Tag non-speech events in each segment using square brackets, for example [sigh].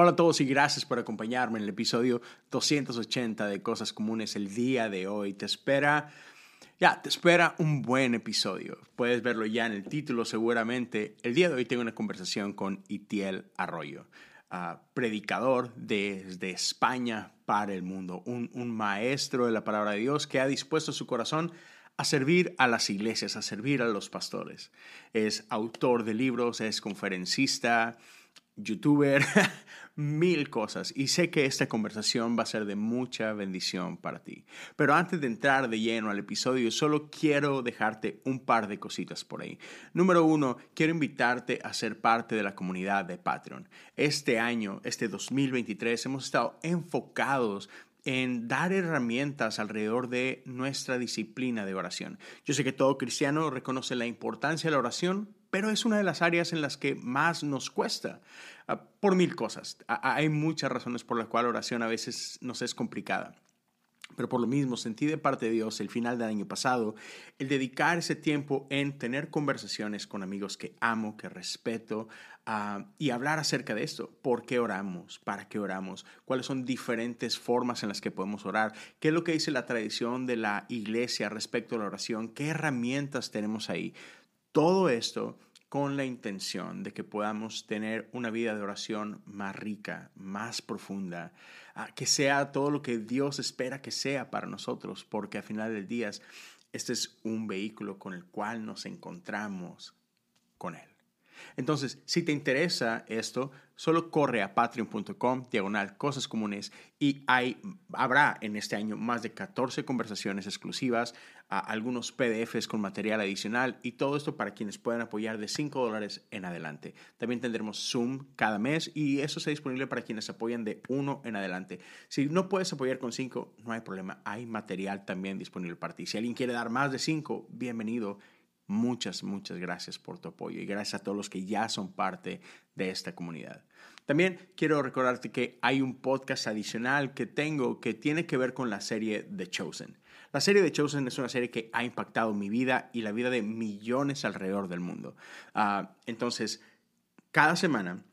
Hola a todos y gracias por acompañarme en el episodio 280 de Cosas Comunes el día de hoy. Te espera, ya, te espera un buen episodio. Puedes verlo ya en el título seguramente. El día de hoy tengo una conversación con Itiel Arroyo, uh, predicador desde España para el mundo, un, un maestro de la palabra de Dios que ha dispuesto su corazón a servir a las iglesias, a servir a los pastores. Es autor de libros, es conferencista, youtuber, [laughs] mil cosas y sé que esta conversación va a ser de mucha bendición para ti. Pero antes de entrar de lleno al episodio, solo quiero dejarte un par de cositas por ahí. Número uno, quiero invitarte a ser parte de la comunidad de Patreon. Este año, este 2023, hemos estado enfocados en dar herramientas alrededor de nuestra disciplina de oración. Yo sé que todo cristiano reconoce la importancia de la oración, pero es una de las áreas en las que más nos cuesta, ah, por mil cosas. Hay muchas razones por las cuales oración a veces nos es complicada. Pero por lo mismo, sentí de parte de Dios el final del año pasado el dedicar ese tiempo en tener conversaciones con amigos que amo, que respeto, uh, y hablar acerca de esto. ¿Por qué oramos? ¿Para qué oramos? ¿Cuáles son diferentes formas en las que podemos orar? ¿Qué es lo que dice la tradición de la iglesia respecto a la oración? ¿Qué herramientas tenemos ahí? Todo esto con la intención de que podamos tener una vida de oración más rica, más profunda, ah, que sea todo lo que Dios espera que sea para nosotros, porque al final del día este es un vehículo con el cual nos encontramos con Él. Entonces, si te interesa esto, solo corre a patreon.com, diagonal cosas comunes, y hay, habrá en este año más de 14 conversaciones exclusivas, algunos PDFs con material adicional y todo esto para quienes puedan apoyar de 5 dólares en adelante. También tendremos Zoom cada mes y eso está disponible para quienes apoyan de 1 en adelante. Si no puedes apoyar con 5, no hay problema, hay material también disponible para ti. Si alguien quiere dar más de 5, bienvenido Muchas, muchas gracias por tu apoyo y gracias a todos los que ya son parte de esta comunidad. También quiero recordarte que hay un podcast adicional que tengo que tiene que ver con la serie The Chosen. La serie The Chosen es una serie que ha impactado mi vida y la vida de millones alrededor del mundo. Ah, entonces, cada semana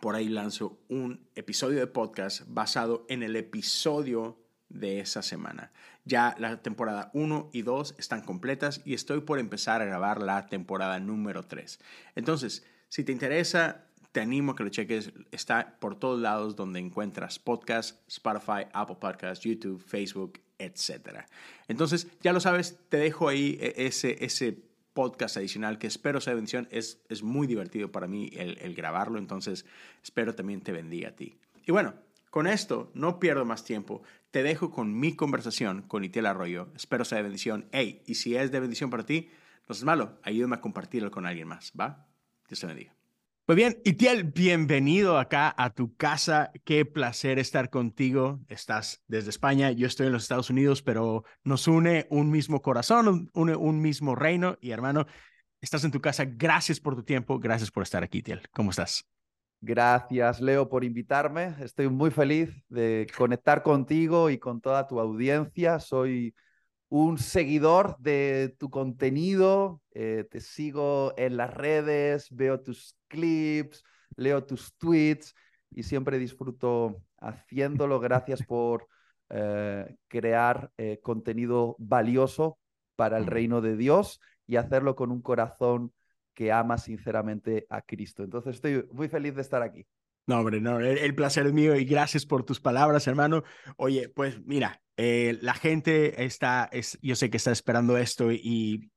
por ahí lanzo un episodio de podcast basado en el episodio de esa semana. Ya la temporada 1 y 2 están completas y estoy por empezar a grabar la temporada número 3. Entonces, si te interesa, te animo a que lo cheques. Está por todos lados donde encuentras podcast, Spotify, Apple Podcasts, YouTube, Facebook, etc. Entonces, ya lo sabes, te dejo ahí e, ese, ese podcast adicional que espero sea bendición. Es, es muy divertido para mí el, el grabarlo, entonces espero también te bendiga a ti. Y bueno, con esto, no pierdo más tiempo. Te dejo con mi conversación con Itiel Arroyo. Espero sea de bendición. Hey, y si es de bendición para ti, no es malo. Ayúdame a compartirlo con alguien más, ¿va? Dios te bendiga. Pues bien, Itiel, bienvenido acá a tu casa. Qué placer estar contigo. Estás desde España, yo estoy en los Estados Unidos, pero nos une un mismo corazón, une un mismo reino. Y hermano, estás en tu casa. Gracias por tu tiempo. Gracias por estar aquí, Itiel. ¿Cómo estás? Gracias, Leo, por invitarme. Estoy muy feliz de conectar contigo y con toda tu audiencia. Soy un seguidor de tu contenido. Eh, te sigo en las redes, veo tus clips, leo tus tweets y siempre disfruto haciéndolo. Gracias por eh, crear eh, contenido valioso para el reino de Dios y hacerlo con un corazón que ama sinceramente a Cristo. Entonces estoy muy feliz de estar aquí. No, hombre, no, el, placer es mío y gracias por tus palabras, hermano. Oye, pues mira, eh, la gente está, es, yo sé que está esperando esto y,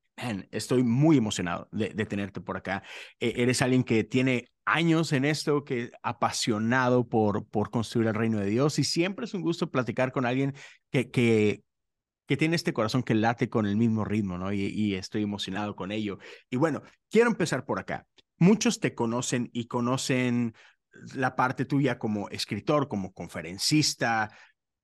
estoy muy emocionado de, tenerte por acá. E, eres alguien que tiene años en esto, que apasionado por, por construir el reino de Dios y siempre es un gusto platicar con alguien que, que, que tiene este corazón que late con el mismo ritmo, ¿no? Y, estoy emocionado con ello. Y bueno, quiero empezar por acá. Muchos te conocen y conocen la parte tuya como escritor, como conferencista,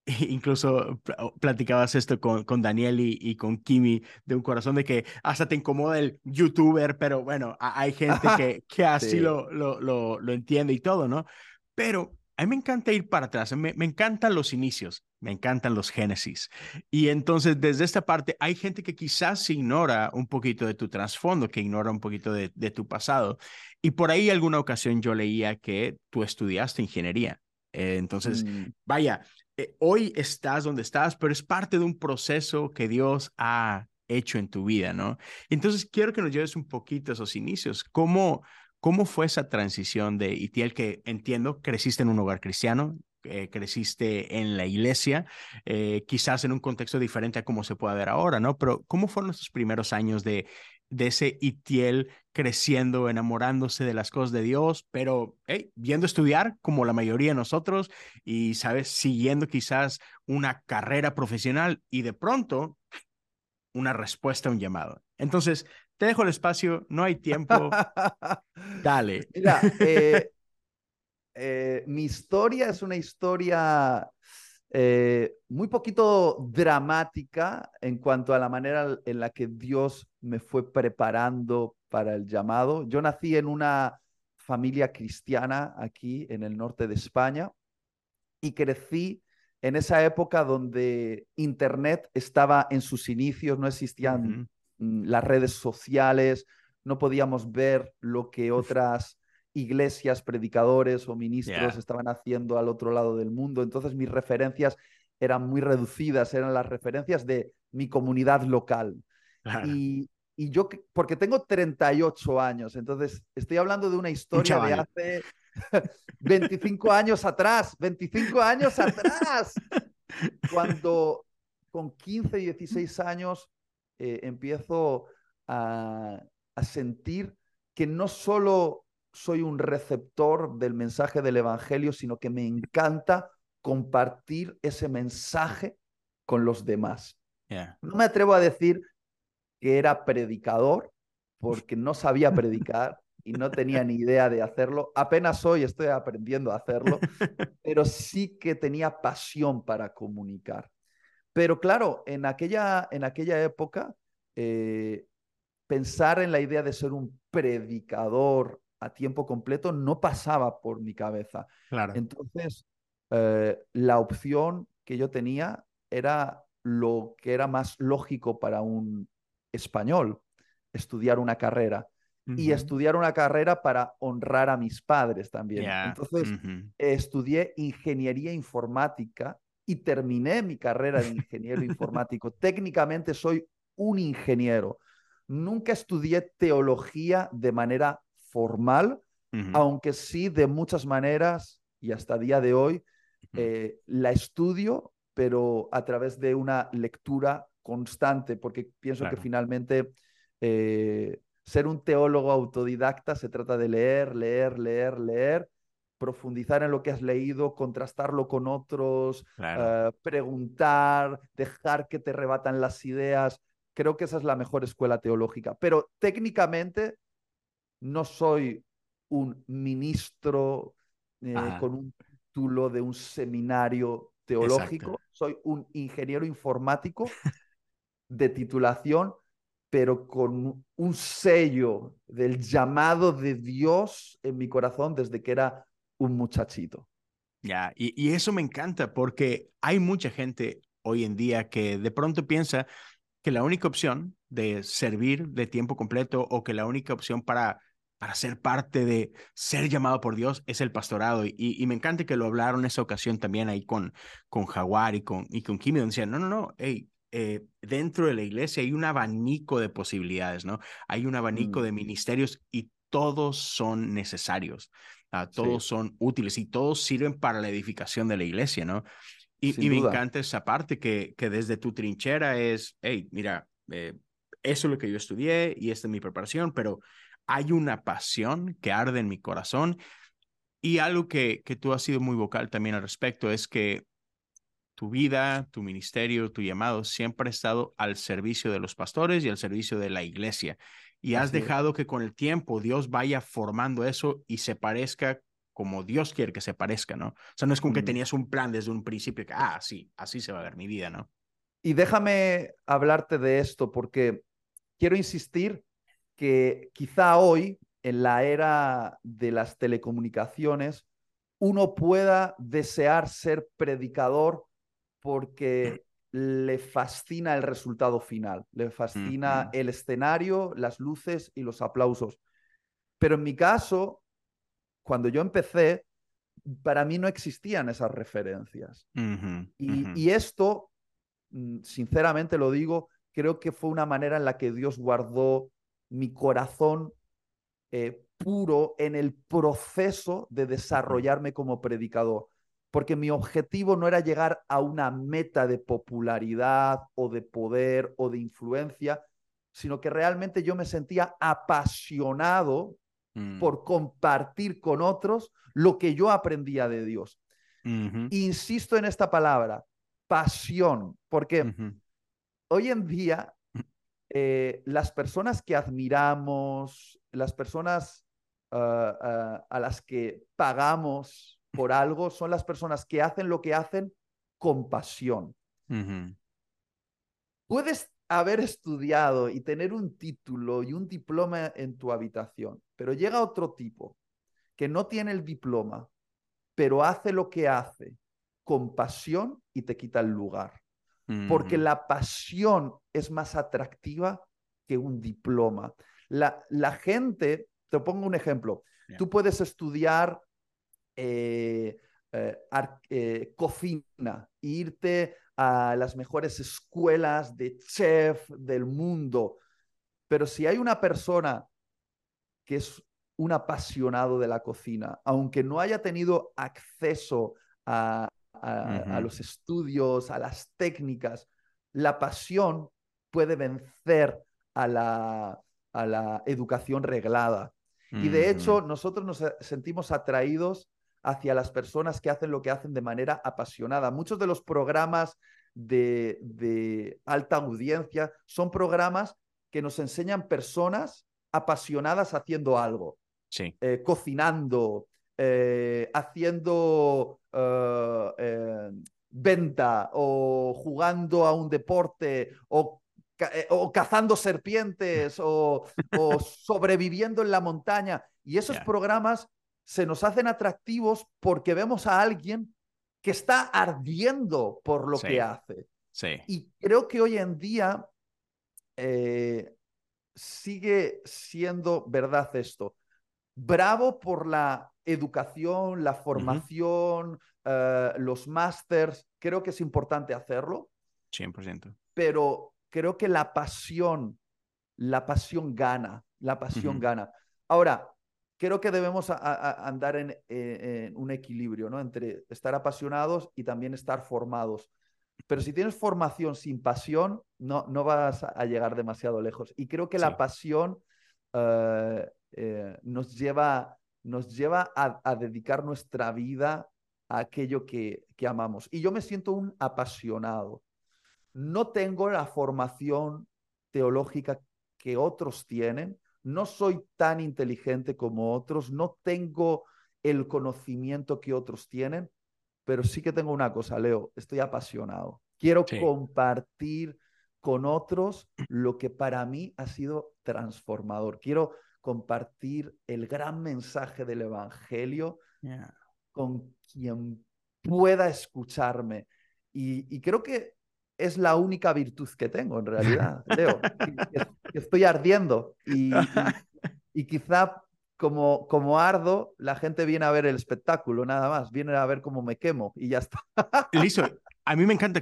[laughs] incluso platicabas esto con, con Daniel y, con Kimi de un corazón de que hasta te incomoda el youtuber, pero bueno, hay gente [laughs] que, que así lo, lo, lo, lo, entiende y todo, ¿no? Pero a mí me encanta ir para atrás, me, me, encantan los inicios, me encantan los génesis. Y entonces, desde esta parte, hay gente que quizás ignora un poquito de tu trasfondo, que ignora un poquito de, de, tu pasado. Y por ahí alguna ocasión yo leía que tú estudiaste ingeniería. Eh, entonces, mm. vaya, eh, hoy estás donde estás, pero es parte de un proceso que Dios ha hecho en tu vida, ¿no? Entonces, quiero que nos lleves un poquito a esos inicios. ¿Cómo, cómo fue esa transición de Itiel que entiendo, creciste en un hogar cristiano, eh, creciste en la iglesia, eh, quizás en un contexto diferente a cómo se puede ver ahora, ¿no? Pero ¿cómo fueron esos primeros años de, de ese Itiel creciendo, enamorándose de las cosas de Dios, pero hey, yendo a estudiar como la mayoría de nosotros y, ¿sabes? Siguiendo quizás una carrera profesional y de pronto una respuesta a un llamado. Entonces, te dejo el espacio, no hay tiempo. [laughs] Dale. Mira, eh, [laughs] eh, mi historia es una historia eh, muy poquito dramática en cuanto a la manera en la que Dios me fue preparando para el llamado. Yo nací en una familia cristiana aquí en el norte de España y crecí en esa época donde Internet estaba en sus inicios, no existían las redes sociales, no podíamos ver lo que otras iglesias, predicadores o ministros estaban haciendo al otro lado del mundo. Entonces mis referencias eran muy reducidas, eran las referencias de mi comunidad local. Y, y, yo, porque tengo 38 años, entonces estoy hablando de una historia de hace [laughs] 25 años atrás, 25 años atrás, [laughs] cuando con 15, 16 años eh, empiezo a, a sentir que no solo soy un receptor del mensaje del Evangelio, sino que me encanta compartir ese mensaje con los demás. No me atrevo a decir que era predicador, porque no sabía predicar, y no tenía ni idea de hacerlo. Apenas hoy estoy aprendiendo a hacerlo, [laughs] pero sí que tenía pasión para comunicar. Pero claro, en aquella, en aquella época, eh, pensar en la idea de ser un predicador a tiempo completo no pasaba por mi cabeza. Claro. Entonces, eh, la opción que yo tenía era lo que era más lógico para un español, estudiar una carrera y estudiar una carrera para honrar a mis padres también. Entonces, estudié ingeniería informática y terminé mi carrera de ingeniero informático. [laughs] Técnicamente soy un ingeniero. Nunca estudié teología de manera formal, aunque sí de muchas maneras y hasta día de hoy eh, la estudio, pero a través de una lectura constante, porque pienso que finalmente eh, ser un teólogo autodidacta se trata de leer, leer, leer, leer, profundizar en lo que has leído, contrastarlo con otros, eh, preguntar, dejar que te rebatan las ideas. Creo que esa es la mejor escuela teológica. Pero técnicamente no soy un ministro eh, con un título de un seminario teológico, soy un ingeniero informático de titulación pero con un sello del llamado de Dios en mi corazón desde que era un muchachito. Ya, y, eso me encanta porque hay mucha gente hoy en día que de pronto piensa que la única opción de servir de tiempo completo o que la única opción para, para ser parte de ser llamado por Dios es el pastorado. Y, me encanta que lo hablaron en esa ocasión también ahí con, con Jaguar y con, y con Kimi, donde decían, no, no, no, hey, eh, dentro de la iglesia hay un abanico de posibilidades, ¿no? Hay un abanico mm. de ministerios y todos son necesarios, ah, todos son útiles y todos sirven para la edificación de la iglesia, ¿no? Y, me encanta esa parte que, que desde tu trinchera es, hey, mira, eh, eso es lo que yo estudié y esta es mi preparación, pero hay una pasión que arde en mi corazón y algo que, que tú has sido muy vocal también al respecto es que tu vida, tu ministerio, tu llamado siempre ha estado al servicio de los pastores y al servicio de la iglesia. Y has dejado que con el tiempo Dios vaya formando eso y se parezca como Dios quiere que se parezca, ¿no? O sea, no es como que tenías un plan desde un principio que, ah, sí, así se va a ver mi vida, ¿no? Y déjame hablarte de esto porque quiero insistir que quizá hoy, en la era de las telecomunicaciones, uno pueda desear ser predicador porque le fascina el resultado final, le fascina el escenario, las luces y los aplausos. Pero en mi caso, cuando yo empecé, para mí no existían esas referencias. y, esto, mm, sinceramente lo digo, creo que fue una manera en la que Dios guardó mi corazón eh, puro en el proceso de desarrollarme como predicador, porque mi objetivo no era llegar a una meta de popularidad o de poder o de influencia, sino que realmente yo me sentía apasionado mm. por compartir con otros lo que yo aprendía de Dios. Insisto en esta palabra, pasión, porque hoy en día eh, las personas que admiramos, las personas ah, ah, a las que pagamos por algo, son las personas que hacen lo que hacen con pasión. Puedes haber estudiado y tener un título y un diploma en tu habitación, pero llega otro tipo que no tiene el diploma, pero hace lo que hace con pasión y te quita el lugar porque la pasión es más atractiva que un diploma. La, la gente, te pongo un ejemplo, tú puedes estudiar eh, eh, eh, cocina, irte a las mejores escuelas de chef del mundo, pero si hay una persona que es un apasionado de la cocina, aunque no haya tenido acceso a, a, los estudios, a las técnicas, la pasión puede vencer a la, a la educación reglada. Y de hecho, nosotros nos sentimos atraídos hacia las personas que hacen lo que hacen de manera apasionada. Muchos de los programas de, de alta audiencia son programas que nos enseñan personas apasionadas haciendo algo. Sí. Eh, cocinando, eh, haciendo eh, venta o jugando a un deporte o, o cazando serpientes o, [laughs] sobreviviendo en la montaña. Y esos programas se nos hacen atractivos porque vemos a alguien que está ardiendo por lo que hace. Sí. Y creo que hoy en día sigue siendo verdad esto. Bravo por la educación, la formación, eh, los másters, creo que es importante hacerlo. 100%. Pero creo que la pasión, la pasión gana, la pasión gana. Ahora, creo que debemos andar en, en, un equilibrio, ¿no? Entre estar apasionados y también estar formados. Pero si tienes formación sin pasión, no, no vas a llegar demasiado lejos. Y creo que la pasión eh, eh, nos lleva nos lleva a, dedicar nuestra vida a aquello que, que amamos. Y yo me siento un apasionado. No tengo la formación teológica que otros tienen, no soy tan inteligente como otros, no tengo el conocimiento que otros tienen, pero sí que tengo una cosa, Leo, estoy apasionado. Quiero compartir con otros lo que para mí ha sido transformador. Quiero compartir el gran mensaje del Evangelio con quien pueda escucharme. Y, creo que es la única virtud que tengo en realidad, [laughs] Leo. estoy ardiendo y, y, quizá como, como ardo, la gente viene a ver el espectáculo, nada más, viene a ver cómo me quemo y ya está. [laughs] Listo. A mí me encanta,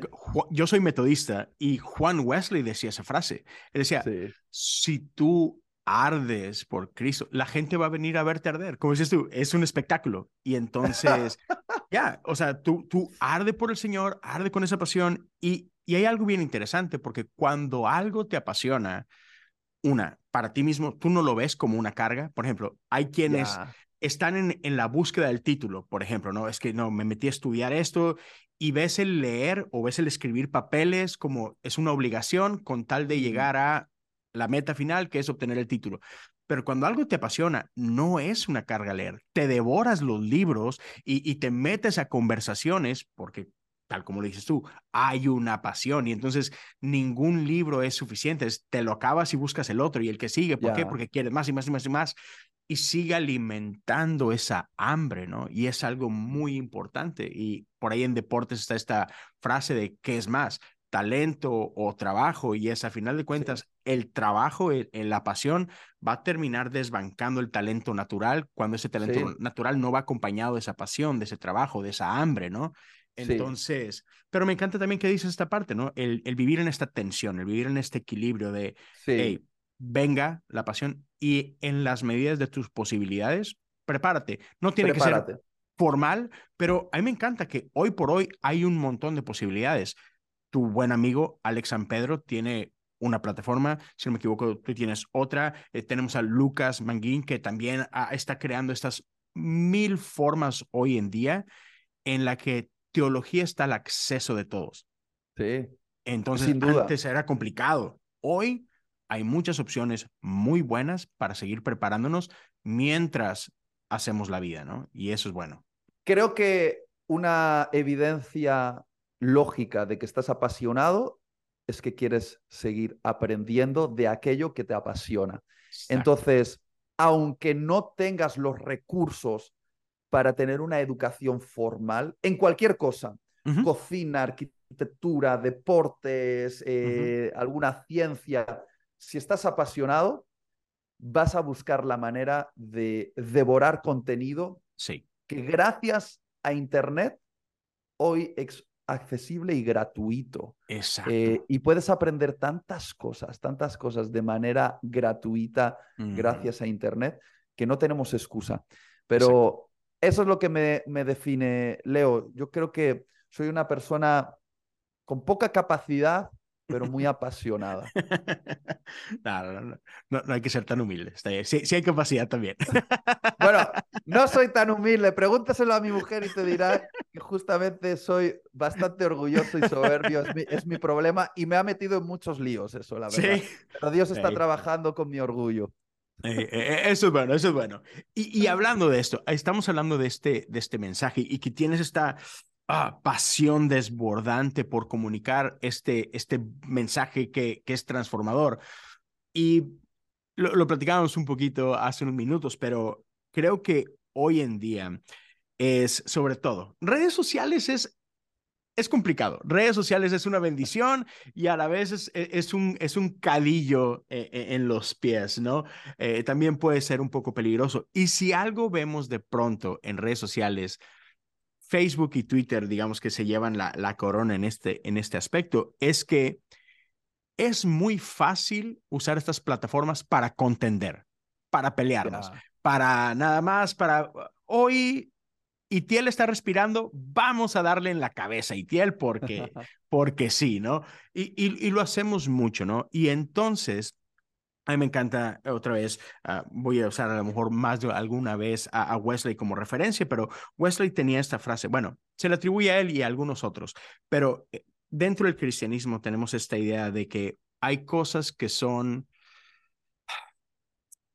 yo soy metodista y Juan Wesley decía esa frase. Él decía, si tú ardes por Cristo, la gente va a venir a verte arder. Como dices tú, es un espectáculo. Y entonces, [laughs] ya, o sea, tú, tú arde por el Señor, arde con esa pasión. Y, y hay algo bien interesante, porque cuando algo te apasiona, una, para ti mismo, tú no lo ves como una carga. Por ejemplo, hay quienes están en, en la búsqueda del título, por ejemplo, ¿no? Es que no, me metí a estudiar esto y ves el leer o ves el escribir papeles como es una obligación con tal de llegar a la meta final, que es obtener el título. Pero cuando algo te apasiona, no es una carga leer. Te devoras los libros y, te metes a conversaciones porque, tal como lo dices tú, hay una pasión y entonces ningún libro es suficiente. te lo acabas y buscas el otro y el que sigue. ¿Por qué? Porque quieres más y más y más y más. y sigue alimentando esa hambre, ¿no? Y es algo muy importante. Y por ahí en deportes está esta frase de ¿qué es más? talento o trabajo y es a final de cuentas el trabajo en, la pasión va a terminar desbancando el talento natural cuando ese talento natural no va acompañado de esa pasión, de ese trabajo, de esa hambre, ¿no? Entonces, pero me encanta también que dices esta parte, ¿no? El, el, vivir en esta tensión, el vivir en este equilibrio de, hey, venga la pasión y en las medidas de tus posibilidades, prepárate. No tiene que ser formal, pero a mí me encanta que hoy por hoy hay un montón de posibilidades. Tu buen amigo Alex San Pedro tiene una plataforma, si no me equivoco, tú tienes otra. Eh, tenemos a Lucas Manguín, que también está creando estas mil formas hoy en día en la que teología está al acceso de todos. Sí. Entonces, Sin duda. antes era complicado. Hoy hay muchas opciones muy buenas para seguir preparándonos mientras hacemos la vida, ¿no? Y eso es bueno. Creo que una evidencia lógica de que estás apasionado es que quieres seguir aprendiendo de aquello que te apasiona. Entonces, aunque no tengas los recursos para tener una educación formal en cualquier cosa, cocina, arquitectura, deportes, eh, alguna ciencia, si estás apasionado, vas a buscar la manera de devorar contenido sí. que gracias a Internet hoy es accesible y gratuito. Exacto. Eh, y puedes aprender tantas cosas, tantas cosas de manera gratuita gracias a Internet que no tenemos excusa. Pero eso es lo que me, me define, Leo. Yo creo que soy una persona con poca capacidad, pero muy [laughs] apasionada. [laughs] No, no, no, no, hay que ser tan humilde. Sí, sí hay capacidad también. [laughs] Bueno, no soy tan humilde. Pregúntaselo a mi mujer y te dirá que justamente soy bastante orgulloso y soberbio. Es mi, es mi problema y me ha metido en muchos líos eso, la verdad. Sí. Pero Dios está trabajando con mi orgullo. Eh, eh, eso es bueno, eso es bueno. Y, y, hablando de esto, estamos hablando de este, de este mensaje y que tienes esta ah, pasión desbordante por comunicar este, este mensaje que, que es transformador. Y lo, lo platicábamos un poquito hace unos minutos, pero creo que hoy en día es sobre todo, redes sociales es es complicado. Redes sociales es una bendición y a la vez es, e, un, es un cadillo eh, e, en los pies, ¿no? Eh, también puede ser un poco peligroso. Y si algo vemos de pronto en redes sociales, Facebook y Twitter, digamos que se llevan la, la corona en este, en este aspecto, es que es muy fácil usar estas plataformas para contender, para pelearnos, para nada más, para hoy y Tiel está respirando, vamos a darle en la cabeza a Itiel porque, [laughs] porque sí, ¿no? Y, y, lo hacemos mucho, ¿no? Y entonces, a mí me encanta, otra vez, ah, voy a usar a lo mejor más de alguna vez a, Wesley como referencia, pero Wesley tenía esta frase, bueno, se le atribuye a él y a algunos otros, pero eh, dentro del cristianismo tenemos esta idea de que hay cosas que son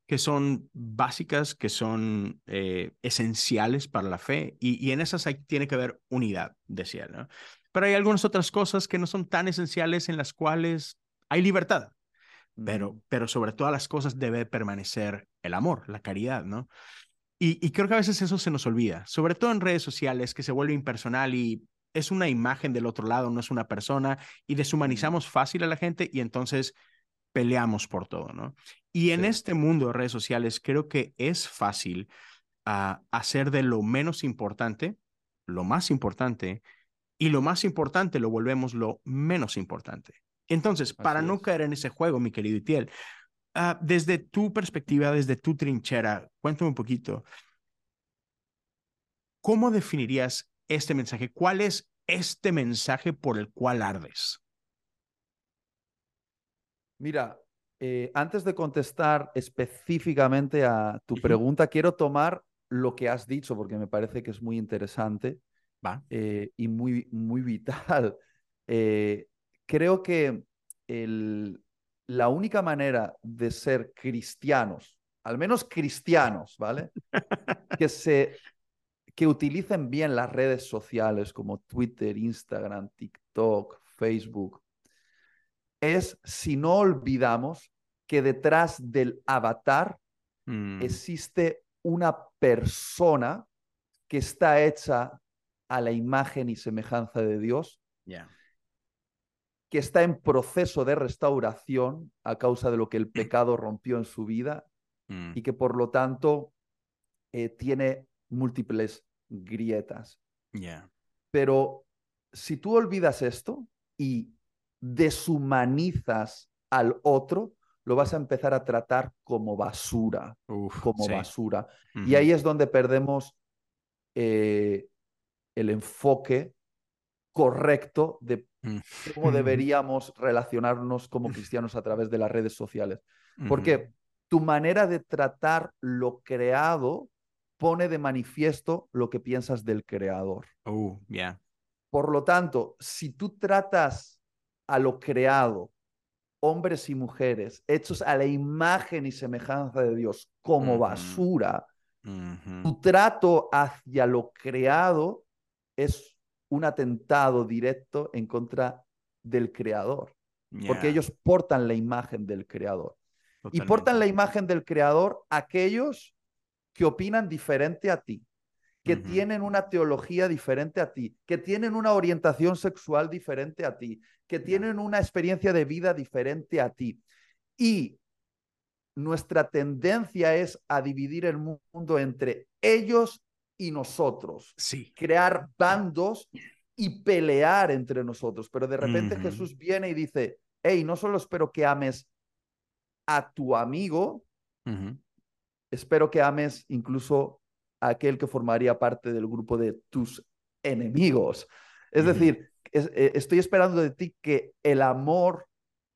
que son básicas, que son eh, esenciales para la fe, y, en esas hay, tiene que haber unidad, decía, ¿no? Pero hay algunas otras cosas que no son tan esenciales en las cuales hay libertad, pero, pero sobre todas las cosas debe permanecer el amor, la caridad, ¿no? Y, y creo que a veces eso se nos olvida, sobre todo en redes sociales, que se vuelve impersonal y es una imagen del otro lado, no es una persona, y deshumanizamos fácil a la gente y entonces peleamos por todo, ¿no? Y en este mundo de redes sociales creo que es fácil ah, hacer de lo menos importante lo más importante y lo más importante lo volvemos lo menos importante. Entonces, para no caer en ese juego, mi querido Itiel, uh, desde tu perspectiva, desde tu trinchera, cuéntame un poquito, ¿cómo definirías este mensaje? ¿Cuál es este mensaje por el cual ardes? Mira, eh, antes de contestar específicamente a tu pregunta, quiero tomar lo que has dicho porque me parece que es muy interesante eh, y muy, muy vital. [laughs] Eh, creo que la única manera de ser cristianos, al menos cristianos, ¿vale? [laughs] que, se, que utilicen bien las redes sociales como Twitter, Instagram, TikTok, Facebook, es si no olvidamos que detrás del avatar Mm, existe una persona que está hecha a la imagen y semejanza de Dios, yeah. que está en proceso de restauración a causa de lo que el pecado rompió en su vida Mm, y que por lo tanto eh, tiene múltiples grietas. yeah. Pero si tú olvidas esto y deshumanizas al otro, lo vas a empezar a tratar como basura, Uf, como sí. basura. Y ahí es donde perdemos eh, el enfoque correcto de Mm. cómo deberíamos relacionarnos como cristianos a través de las redes sociales. Porque tu manera de tratar lo creado pone de manifiesto lo que piensas del creador. Yeah. Por lo tanto, si tú tratas a lo creado, hombres y mujeres, hechos a la imagen y semejanza de Dios, como basura, tu trato hacia lo creado es un atentado directo en contra del creador, porque ellos portan la imagen del creador. Y portan la imagen del creador aquellos que opinan diferente a ti, que tienen una teología diferente a ti, que tienen una orientación sexual diferente a ti, que tienen una experiencia de vida diferente a ti. Y nuestra tendencia es a dividir el mundo entre ellos y nosotros, Sí. crear bandos y pelear entre nosotros. Pero de repente. Jesús viene y dice, hey, no solo espero que ames a tu amigo, espero que ames incluso a aquel que formaría parte del grupo de tus enemigos. Es decir, es- eh, estoy esperando de ti que el amor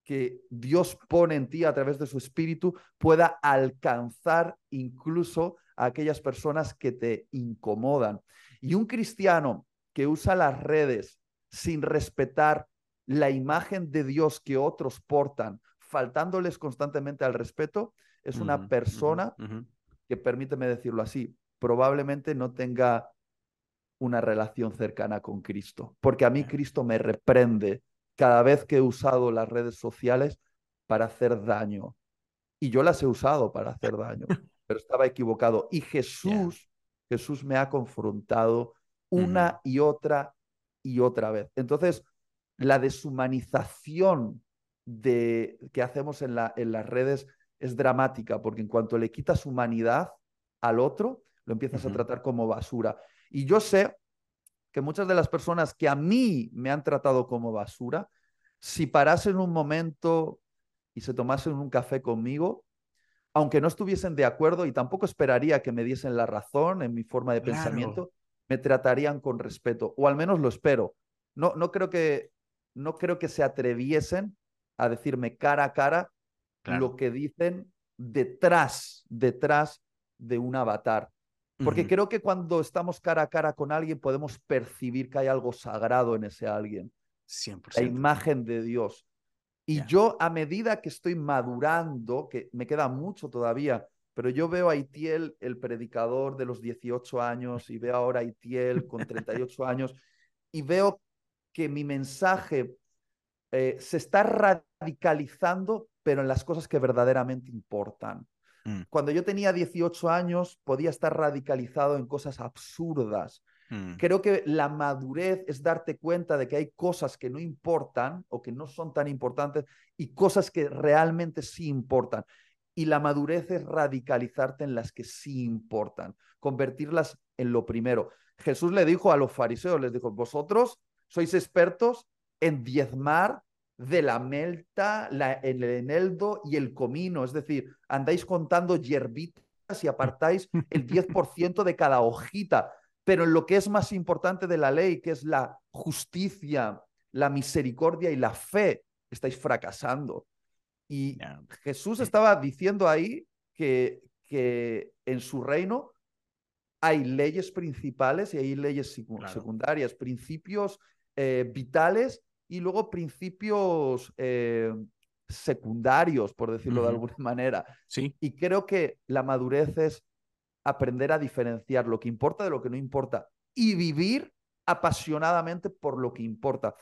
que Dios pone en ti a través de su espíritu pueda alcanzar incluso a aquellas personas que te incomodan. Y un cristiano que usa las redes sin respetar la imagen de Dios que otros portan, faltándoles constantemente al respeto, es una persona que, permíteme decirlo así, probablemente no tenga una relación cercana con Cristo, porque a mí. Cristo me reprende cada vez que he usado las redes sociales para hacer daño. Y yo las he usado para hacer daño, [laughs] pero estaba equivocado. Y Jesús, Jesús me ha confrontado una y otra y otra vez. Entonces, la deshumanización de, que hacemos en, la, en las redes es dramática, porque en cuanto le quitas humanidad al otro, lo empiezas a tratar como basura. Y yo sé que muchas de las personas que a mí me han tratado como basura, si parasen un momento y se tomasen un café conmigo, aunque no estuviesen de acuerdo y tampoco esperaría que me diesen la razón en mi forma de Claro. pensamiento, me tratarían con respeto, o al menos lo espero. No, no, creo, que, no creo que se atreviesen a decirme cara a cara Claro. lo que dicen detrás, detrás de un avatar. Porque creo que cuando estamos cara a cara con alguien podemos percibir que hay algo sagrado en ese alguien, la 100%. imagen de Dios. Y yo a medida que estoy madurando, que me queda mucho todavía, pero yo veo a Itiel, el predicador de los 18 años, y veo ahora a Itiel con 38 años, y veo que mi mensaje eh, se está radicalizando, pero en las cosas que verdaderamente importan. Mm. Cuando yo tenía 18 años, podía estar radicalizado en cosas absurdas. Mm. Creo que la madurez es darte cuenta de que hay cosas que no importan o que no son tan importantes y cosas que realmente sí importan. Y la madurez es radicalizarte en las que sí importan, convertirlas en lo primero. Jesús le dijo a los fariseos, les dijo, vosotros sois expertos en diezmar de la melta, la, el eneldo y el comino, es decir, andáis contando hierbitas y apartáis el 10% de cada hojita, pero en lo que es más importante de la ley, que es la justicia, la misericordia y la fe, estáis fracasando. Y. Jesús estaba diciendo ahí que, que en su reino hay leyes principales y hay leyes Claro. secundarias, principios eh, vitales y luego principios eh, secundarios, por decirlo de alguna [laughs] manera. Sí. Y creo que la madurez es aprender a diferenciar lo que importa de lo que no importa y vivir apasionadamente por lo que importa.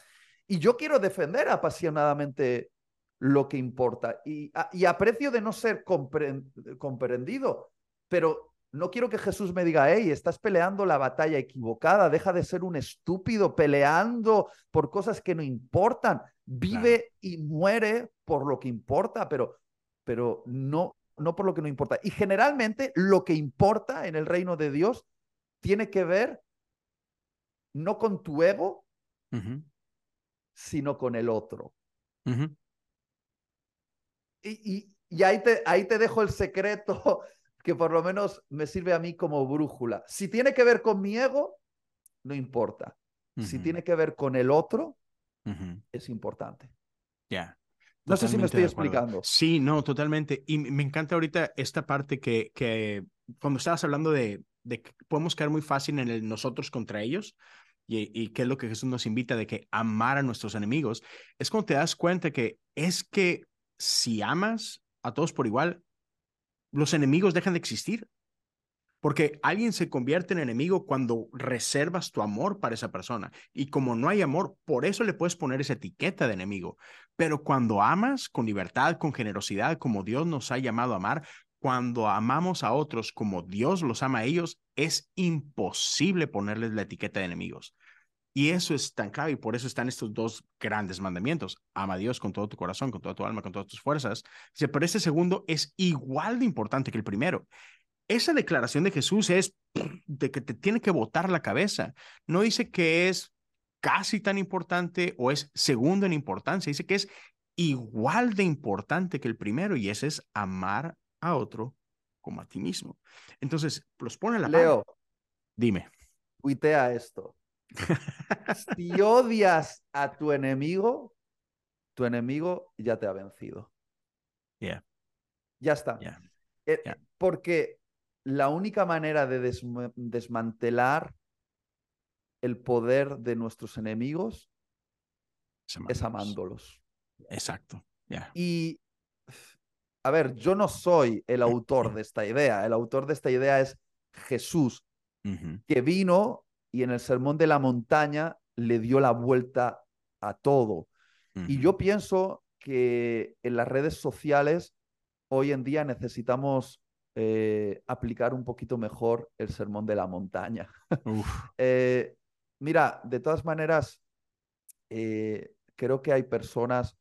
Y yo quiero defender apasionadamente lo que importa. Y a, y a precio de no ser comprendido, pero no quiero que Jesús me diga, hey, estás peleando la batalla equivocada, deja de ser un estúpido peleando por cosas que no importan, vive y muere por lo que importa, pero, pero no, no por lo que no importa. Y generalmente lo que importa en el reino de Dios tiene que ver no con tu ego, sino con el otro. y, y, ahí, te, ahí te dejo el secreto que por lo menos me sirve a mí como brújula. Si tiene que ver con mi ego, no importa. Si tiene que ver con el otro, es importante. Ya. No sé si me estoy explicando. Sí, no, totalmente. Y me encanta ahorita esta parte que, que cuando estabas hablando de, de que podemos caer muy fácil en el nosotros contra ellos, y, y qué es lo que Jesús nos invita de que amar a nuestros enemigos, es cuando te das cuenta que es que si amas a todos por igual, los enemigos dejan de existir. Porque alguien se convierte en enemigo cuando reservas tu amor para esa persona. Y como no hay amor, por eso le puedes poner esa etiqueta de enemigo. Pero cuando amas con libertad, con generosidad, como Dios nos ha llamado a amar, cuando amamos a otros como Dios los ama a ellos, es imposible ponerles la etiqueta de enemigos. Y eso es tan clave y por eso están estos dos grandes mandamientos. Ama a Dios con todo tu corazón, con toda tu alma, con todas tus fuerzas. Pero este segundo es igual de importante que el primero. Esa declaración de Jesús es de que te tiene que botar la cabeza. No dice que es casi tan importante o es segundo en importancia. Dice que es igual de importante que el primero y ese es amar a otro como a ti mismo. Entonces, los pone la Leo. Dime. Cuitea esto si odias a tu enemigo, tu enemigo ya te ha vencido. Ya está. Eh, porque la única manera de desmantelar el poder de nuestros enemigos es amándolos. Exacto. Y, a ver, yo no soy el autor [laughs] de esta idea. El autor de esta idea es Jesús, que vino y en el Sermón de la Montaña le dio la vuelta a todo. Y yo pienso que en las redes sociales hoy en día necesitamos eh, aplicar un poquito mejor el Sermón de la Montaña. [laughs] Eh, mira, de todas maneras, eh, creo que hay personas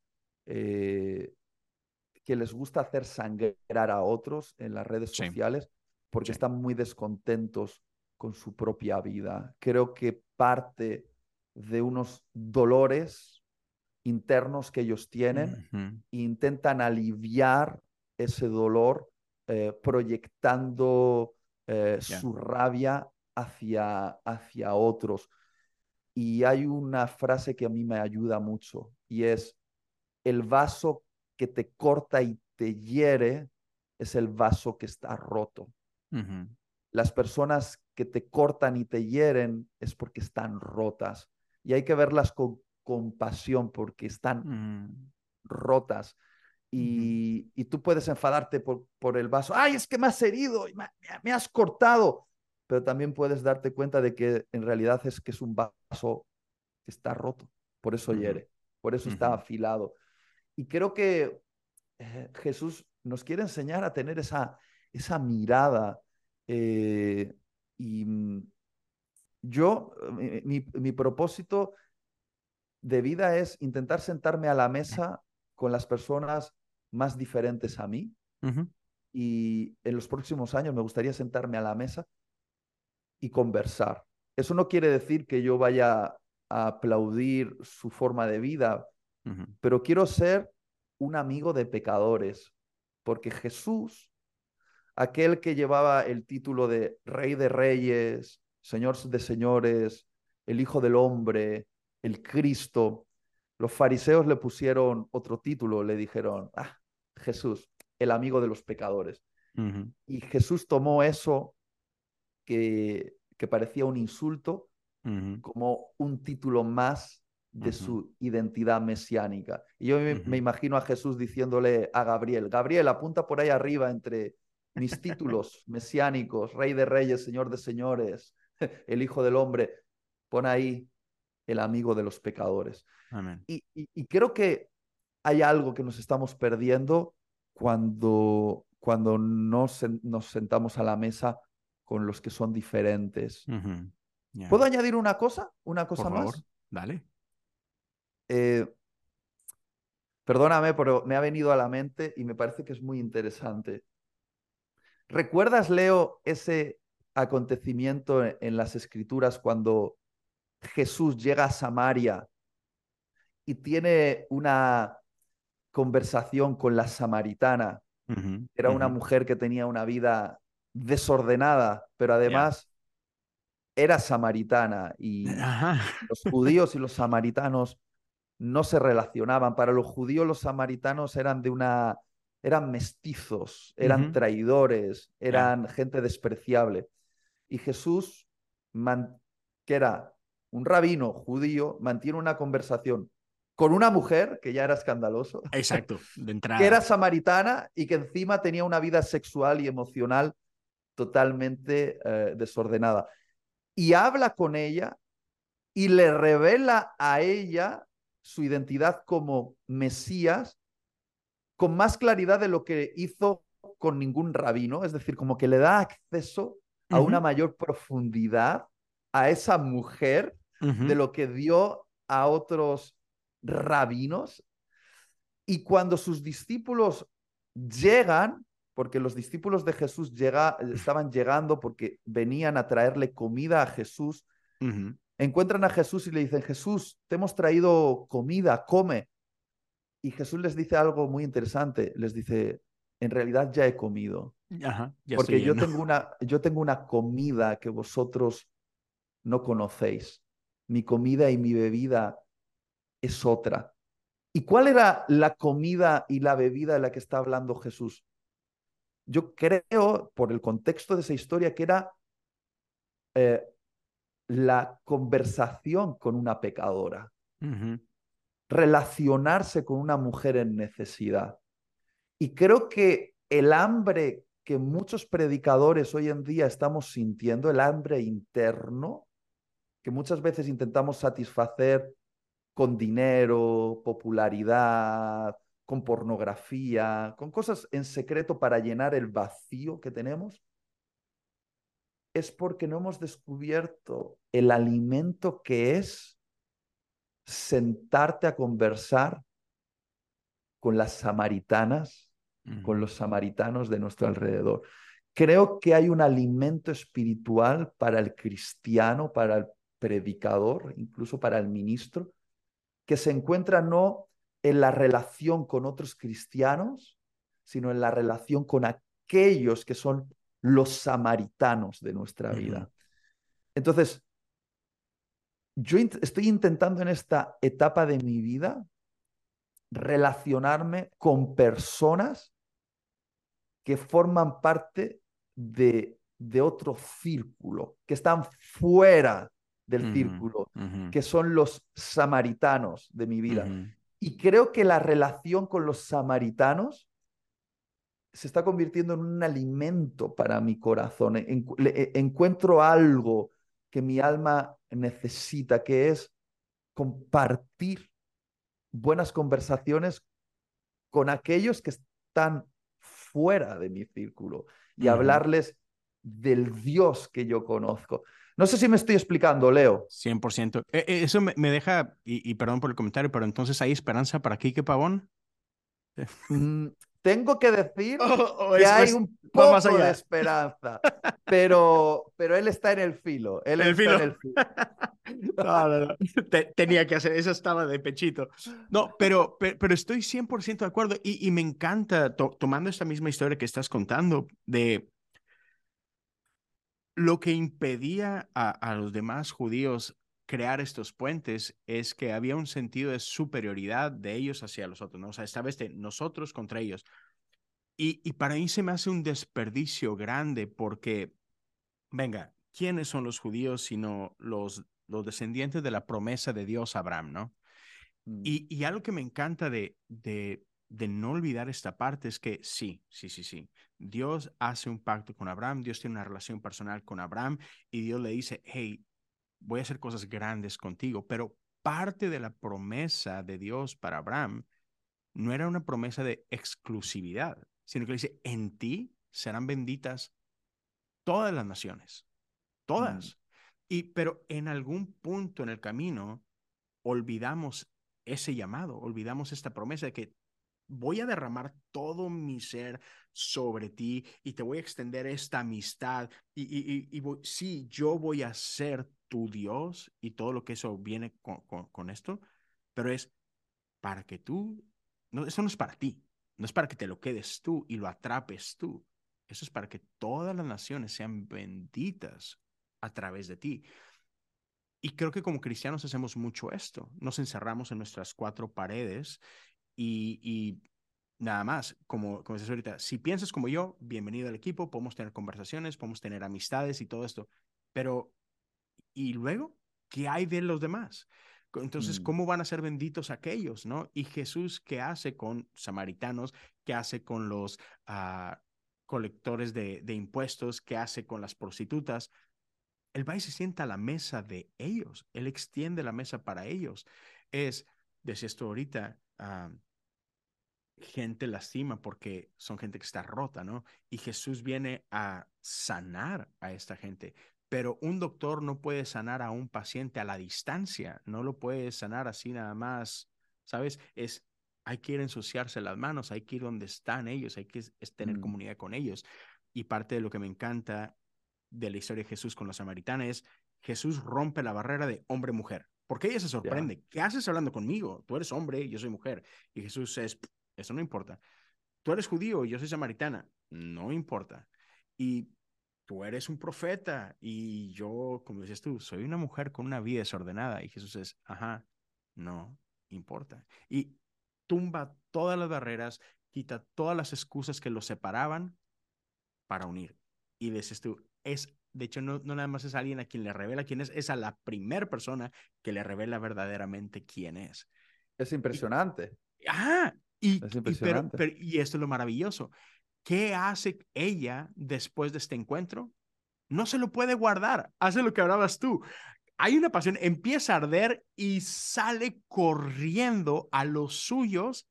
que les gusta hacer sangrar a otros en las redes sociales porque están muy descontentos con su propia vida. Creo que parte de unos dolores internos que ellos tienen e intentan aliviar ese dolor eh, proyectando eh, su rabia hacia, hacia otros. Y hay una frase que a mí me ayuda mucho y es, el vaso que te corta y te hiere es el vaso que está roto. Las personas que te cortan y te hieren es porque están rotas. Y hay que verlas con compasión porque están mm. rotas. Y, tú puedes enfadarte por, por, el vaso. Ay, es que me has herido, y me, has cortado. Pero también puedes darte cuenta de que en realidad es que es un vaso que está roto. Por eso hiere, por eso está afilado. Y creo que eh, Jesús nos quiere enseñar a tener esa, esa mirada eh, y mm, yo, eh, mi, propósito de vida es intentar sentarme a la mesa con las personas más diferentes a mí. Y en los próximos años me gustaría sentarme a la mesa y conversar. Eso no quiere decir que yo vaya a aplaudir su forma de vida, pero quiero ser un amigo de pecadores, porque Jesús aquel que llevaba el título de Rey de Reyes, Señor de Señores, el Hijo del Hombre, el Cristo. Los fariseos le pusieron otro título, le dijeron, ah, Jesús, el amigo de los pecadores. Y Jesús tomó eso que, que parecía un insulto como un título más de su identidad mesiánica. Y yo me, imagino a Jesús diciéndole a Gabriel, Gabriel, apunta por ahí arriba entre mis títulos [laughs] mesiánicos, Rey de Reyes, Señor de Señores, [laughs] el Hijo del Hombre, pon ahí el amigo de los pecadores. Y, creo que hay algo que nos estamos perdiendo cuando, cuando nos, nos sentamos a la mesa con los que son diferentes. ¿Puedo añadir una cosa? ¿Una cosa Por más? favor, dale. Eh, perdóname, pero me ha venido a la mente y me parece que es muy interesante. ¿Recuerdas, Leo, ese acontecimiento en las escrituras cuando Jesús llega a Samaria y tiene una conversación con la samaritana? Era una mujer que tenía una vida desordenada, pero además era samaritana y los judíos y los samaritanos no se relacionaban. Para los judíos los samaritanos eran de una eran mestizos, eran traidores, eran gente despreciable. Y Jesús, que era un rabino judío, mantiene una conversación con una mujer, que ya era escandaloso. Exacto, [laughs] de entrada. Que era samaritana y que encima tenía una vida sexual y emocional totalmente eh, desordenada. Y habla con ella y le revela a ella su identidad como Mesías con más claridad de lo que hizo con ningún rabino, es decir, como que le da acceso a una mayor profundidad a esa mujer de lo que dio a otros rabinos. Y cuando sus discípulos llegan, porque los discípulos de Jesús llega, estaban llegando porque venían a traerle comida a Jesús, encuentran a Jesús y le dicen, Jesús, te hemos traído comida, come. Y Jesús les dice algo muy interesante, les dice, en realidad ya he comido. porque yo tengo, una, yo tengo una comida que vosotros no conocéis. Mi comida y mi bebida es otra. ¿Y cuál era la comida y la bebida de la que está hablando Jesús? Yo creo, por el contexto de esa historia, que era eh, la conversación con una pecadora, relacionarse con una mujer en necesidad. Y creo que el hambre que muchos predicadores hoy en día estamos sintiendo, el hambre interno, que muchas veces intentamos satisfacer con dinero, popularidad, con pornografía, con cosas en secreto para llenar el vacío que tenemos, es porque no hemos descubierto el alimento que es sentarte a conversar con las samaritanas, con los samaritanos de nuestro alrededor. Creo que hay un alimento espiritual para el cristiano, para el predicador, incluso para el ministro, que se encuentra no en la relación con otros cristianos, sino en la relación con aquellos que son los samaritanos de nuestra vida. Entonces, yo estoy intentando en esta etapa de mi vida relacionarme con personas que forman parte de, de otro círculo, que están fuera del círculo, que son los samaritanos de mi vida. Y creo que la relación con los samaritanos se está convirtiendo en un alimento para mi corazón. Encuentro algo que mi alma necesita, que es compartir buenas conversaciones con aquellos que están fuera de mi círculo y hablarles del Dios que yo conozco. No sé si me estoy explicando, Leo. 100%. E, e, eso me, deja, y, perdón por el comentario, pero entonces hay esperanza para Quique Pavón. Mm, tengo que decir que hay un poco de esperanza, pero, pero él está en el filo. Él está en el filo. [laughs] tenía que hacer, eso estaba de pechito. No, pero, pero, estoy 100% de acuerdo y, me encanta, tomando esta misma historia que estás contando, de lo que impedía a, los demás judíos crear estos puentes es que había un sentido de superioridad de ellos hacia los otros, ¿no? O sea, esta vez de nosotros contra ellos. Y, y para mí se me hace un desperdicio grande porque, venga, ¿quiénes son los judíos sino los, los descendientes de la promesa de Dios Abraham, ¿no? Mm. Y, y algo que me encanta de, de, de no olvidar esta parte es que sí, sí, sí, sí. Dios hace un pacto con Abraham, Dios tiene una relación personal con Abraham y Dios le dice, hey, voy a hacer cosas grandes contigo, pero parte de la promesa de Dios para Abraham no era una promesa de exclusividad, sino que dice, en ti serán benditas todas las naciones, todas. Y pero en algún punto en el camino olvidamos ese llamado, olvidamos esta promesa de que voy a derramar todo mi ser sobre ti y te voy a extender esta amistad y, y, y, sí, yo voy a ser tu Dios y todo lo que eso viene con, esto, pero es para que tú, no, eso no es para ti, no es para que te lo quedes tú y lo atrapes tú, eso es para que todas las naciones sean benditas a través de ti. Y creo que como cristianos hacemos mucho esto. Nos encerramos en nuestras cuatro paredes y, nada más, como, como dices ahorita, si piensas como yo, bienvenido al equipo, podemos tener conversaciones, podemos tener amistades y todo esto. Pero, ¿y luego? ¿Qué hay de los demás? Entonces, mm. ¿cómo van a ser benditos aquellos, no? Y Jesús, ¿qué hace con samaritanos? ¿Qué hace con los ah, colectores de, de, impuestos? ¿Qué hace con las prostitutas? Él va y se sienta a la mesa de ellos. Él extiende la mesa para ellos. Es, decía esto ahorita, ah, gente lastima porque son gente que está rota, ¿no? Y Jesús viene a sanar a esta gente. Pero un doctor no puede sanar a un paciente a la distancia, no lo puede sanar así nada más, ¿sabes? Es, hay que ir a ensuciarse las manos, hay que ir donde están ellos, hay que tener mm. comunidad con ellos. Y parte de lo que me encanta de la historia de Jesús con los samaritanos es, Jesús rompe la barrera de hombre-mujer. Porque ella se sorprende. ¿Qué haces hablando conmigo? Tú eres hombre, yo soy mujer. Y Jesús es, eso no importa. Tú eres judío yo soy samaritana. No importa. Y tú eres un profeta y yo, como dices tú, soy una mujer con una vida desordenada. Y Jesús es, ajá, no importa. Y tumba todas las barreras, quita todas las excusas que los separaban para unir. Y dices tú, es, de hecho, no, no nada más es alguien a quien le revela quién es, es a la primera persona que le revela verdaderamente quién es. Es impresionante. ah, y, y, esto es lo maravilloso. ¿Qué hace ella después de este encuentro? No se lo puede guardar. Hace lo que hablabas tú. Hay una pasión, empieza a arder y sale corriendo a los suyos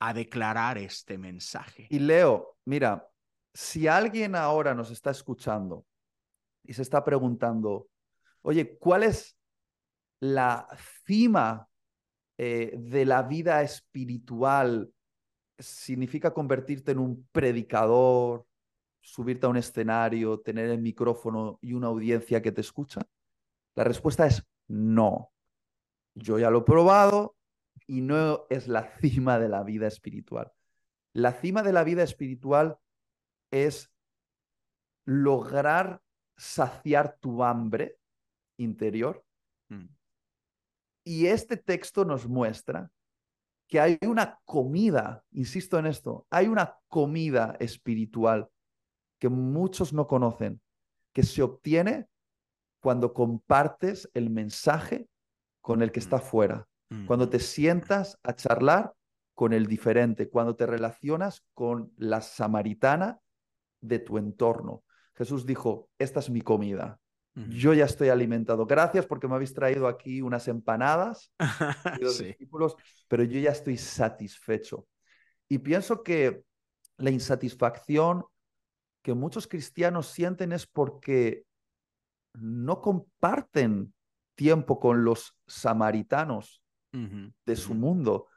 a declarar este mensaje. Y Leo, mira, si alguien ahora nos está escuchando y se está preguntando, oye, ¿cuál es la cima eh, de la vida espiritual significa convertirte en un predicador, subirte a un escenario, tener el micrófono y una audiencia que te escucha? La respuesta es no. Yo ya lo he probado y no es la [laughs] cima de la vida espiritual. La cima de la vida espiritual es lograr saciar tu hambre interior mm. y este texto nos muestra que hay una comida, insisto en esto, hay una comida espiritual que muchos no conocen, que se obtiene cuando compartes el mensaje con el que está mm. fuera, cuando te sientas a charlar con el diferente, cuando te relacionas con la samaritana de tu entorno. Jesús dijo, esta es mi comida, yo ya estoy alimentado. Gracias porque me habéis traído aquí unas empanadas, [laughs] discípulos, pero yo ya estoy satisfecho. Y pienso que la insatisfacción que muchos cristianos sienten es porque no comparten tiempo con los samaritanos de su mundo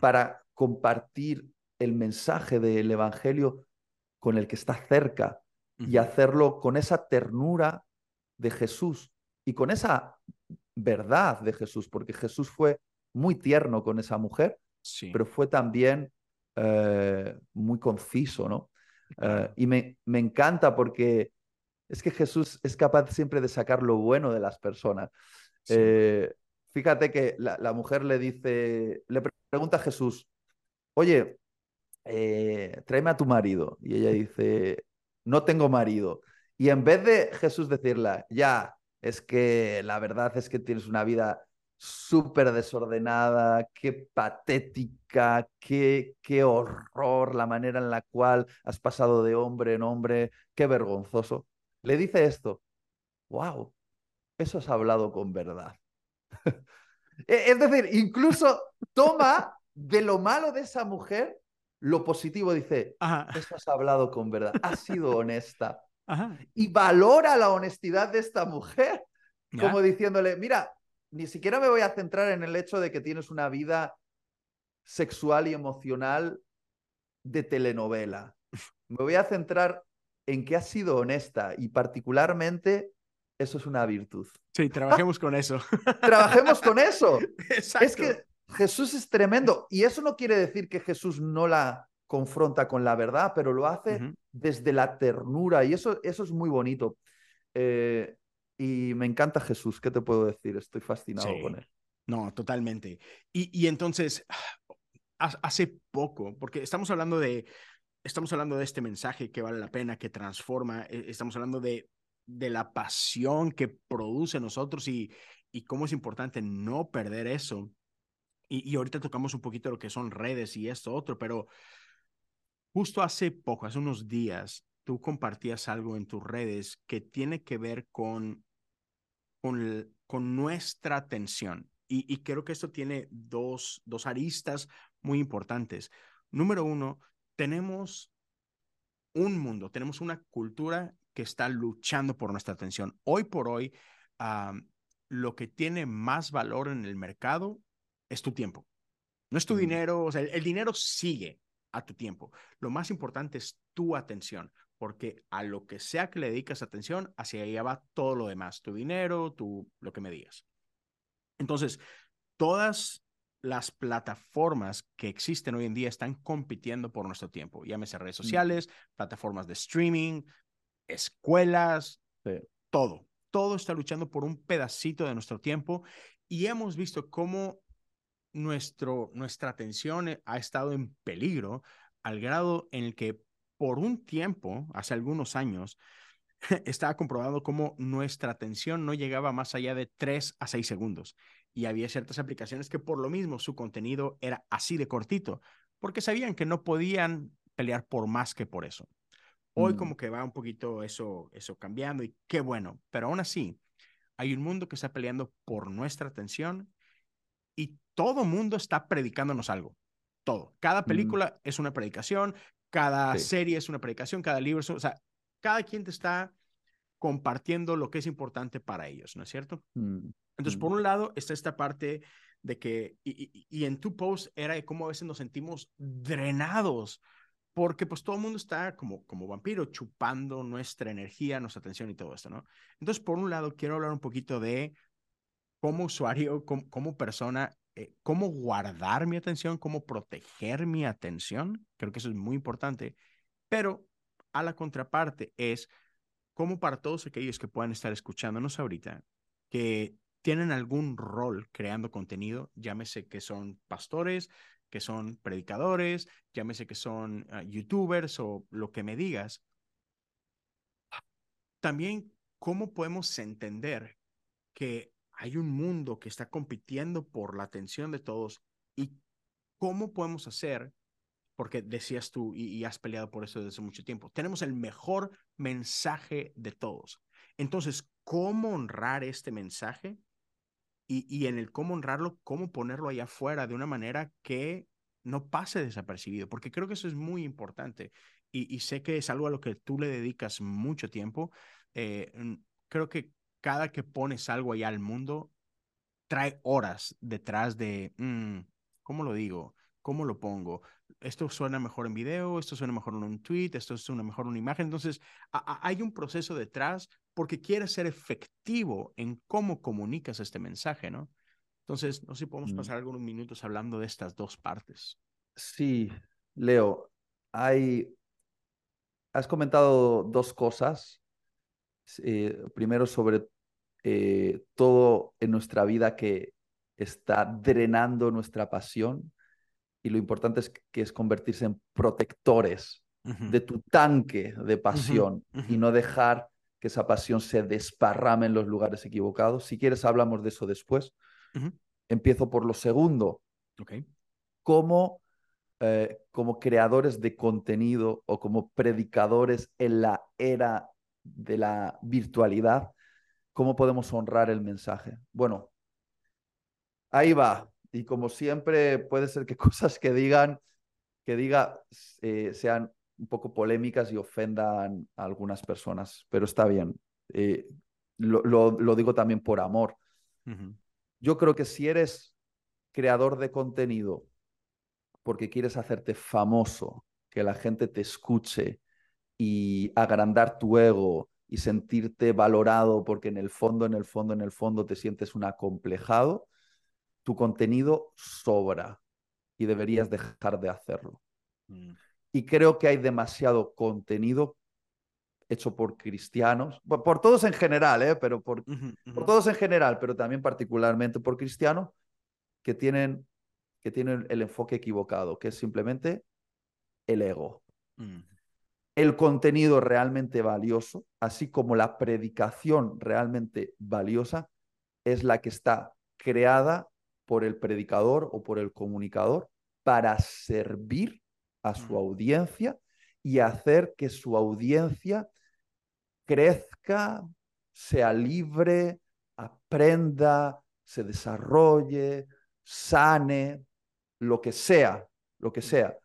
para compartir el mensaje del Evangelio con el que está cerca y hacerlo con esa ternura de Jesús y con esa verdad de Jesús, porque Jesús fue muy tierno con esa mujer, pero fue también eh, muy conciso, ¿no? Eh, y me, me, encanta porque es que Jesús es capaz siempre de sacar lo bueno de las personas. Eh, fíjate que la, mujer le dice, le pregunta a Jesús, oye, tráeme a tu marido. Y ella dice, no tengo marido. Y en vez de Jesús decirle, ya, es que la verdad es que tienes una vida súper desordenada, qué patética, qué, qué horror la manera en la cual has pasado de hombre en hombre, qué vergonzoso. Le dice esto, wow, eso has hablado con verdad. [laughs] E, es decir, incluso toma de lo malo de esa mujer, lo positivo dice, eso has hablado con verdad, has sido honesta. Y valora la honestidad de esta mujer, como diciéndole, mira, ni siquiera me voy a centrar en el hecho de que tienes una vida sexual y emocional de telenovela. Me voy a centrar en que has sido honesta y particularmente eso es una virtud. Sí, trabajemos con eso. [laughs] trabajemos con eso. Es que Jesús es tremendo y eso no quiere decir que Jesús no la confronta con la verdad, pero lo hace desde la ternura y eso, eso es muy bonito. Eh, y me encanta Jesús, ¿qué te puedo decir? Estoy fascinado con él. No, totalmente. Y, y entonces, hace poco, porque estamos hablando de, estamos hablando de este mensaje que vale la pena, que transforma, e, estamos hablando de, de la pasión que produce nosotros y, y cómo es importante no perder eso. Y, y ahorita tocamos un poquito lo que son redes y esto otro, pero justo hace poco, hace unos días, tú compartías algo en tus redes que tiene que ver con, con, con nuestra atención. Y, y, creo que esto tiene dos, dos aristas muy importantes. Número uno, tenemos un mundo, tenemos una cultura que está luchando por nuestra atención. Hoy por hoy, lo que tiene más valor en el mercado es tu tiempo. No es tu dinero, o sea, el, dinero sigue a tu tiempo. Lo más importante es tu atención, porque a lo que sea que le dedicas atención, hacia allá va todo lo demás, tu dinero, tu, lo que me digas. Entonces, todas las plataformas que existen hoy en día están compitiendo por nuestro tiempo, llámese redes sociales, plataformas de streaming, escuelas, todo. Todo está luchando por un pedacito de nuestro tiempo y hemos visto cómo nuestro, nuestra atención eh, ha estado en peligro al grado en el que por un tiempo, hace algunos años, [laughs] estaba comprobado cómo nuestra atención no llegaba más allá de 3 a 6 segundos y había ciertas aplicaciones que por lo mismo su contenido era así de cortito, porque sabían que no podían pelear por más que por eso. Hoy mm. como que va un poquito eso, eso cambiando y qué bueno, pero aún así hay un mundo que está peleando por nuestra atención y todo mundo está predicándonos algo. Todo. Cada mm. película es una predicación, cada serie es una predicación, cada libro, o sea, cada quien te está compartiendo lo que es importante para ellos, ¿no es cierto? Mm. Entonces, por un lado, está esta parte de que, y, en tu post era de cómo a veces nos sentimos drenados, porque pues todo el mundo está como, como vampiro chupando nuestra energía, nuestra atención y todo esto, ¿no? Entonces, por un lado, quiero hablar un poquito de cómo usuario, como, persona, eh, cómo guardar mi atención, cómo proteger mi atención, creo que eso es muy importante, pero a la contraparte es cómo para todos aquellos que puedan estar escuchándonos ahorita, que tienen algún rol creando contenido, llámese que son pastores, que son predicadores, llámese que son ah, youtubers o lo que me digas. También, ¿cómo podemos entender que hay un mundo que está compitiendo por la atención de todos y cómo podemos hacer, porque decías tú y, y has peleado por eso desde mucho tiempo, tenemos el mejor mensaje de todos. Entonces, ¿cómo honrar este mensaje? y, en el cómo honrarlo, cómo ponerlo allá afuera de una manera que no pase desapercibido, porque creo que eso es muy importante y, sé que es algo a lo que tú le dedicas mucho tiempo. Eh, creo que cada que pones algo allá al mundo, trae horas detrás de, mm, ¿cómo lo digo? ¿Cómo lo pongo? Esto suena mejor en video, esto suena mejor en un tweet, esto suena mejor en una imagen. Entonces, hay un proceso detrás porque quieres ser efectivo en cómo comunicas este mensaje, ¿no? Entonces, no sé si podemos mm. pasar algunos minutos hablando de estas dos partes. Sí, Leo, hay... Has comentado dos cosas. Eh, primero sobre eh, todo en nuestra vida que está drenando nuestra pasión y lo importante es que es convertirse en protectores de tu tanque de pasión y no dejar que esa pasión se desparrame en los lugares equivocados. Si quieres, hablamos de eso después. Empiezo por lo segundo. Okay. ¿Cómo, eh, como creadores de contenido o como predicadores en la era de la virtualidad, cómo podemos honrar el mensaje? Bueno, ahí va. y como siempre puede ser que [laughs] cosas que digan, que diga eh, sean un poco polémicas y ofendan a algunas personas, pero está bien. Eh, lo, lo, digo también por amor. Yo creo que si eres creador de contenido porque quieres hacerte famoso, que la gente te escuche y agrandar tu ego y sentirte valorado porque en el fondo, en el fondo, en el fondo te sientes un acomplejado, tu contenido sobra y deberías dejar de hacerlo. Mm. Y creo que hay demasiado contenido hecho por cristianos, por, todos en general, ¿eh? pero por, por, todos en general, pero también particularmente por cristianos, que tienen, que tienen el enfoque equivocado, que es simplemente el ego. Mm el contenido realmente valioso, así como la predicación realmente valiosa, es la que está creada por el predicador o por el comunicador para servir a su audiencia y hacer que su audiencia crezca, sea libre, aprenda, se desarrolle, sane, lo que sea, lo que sea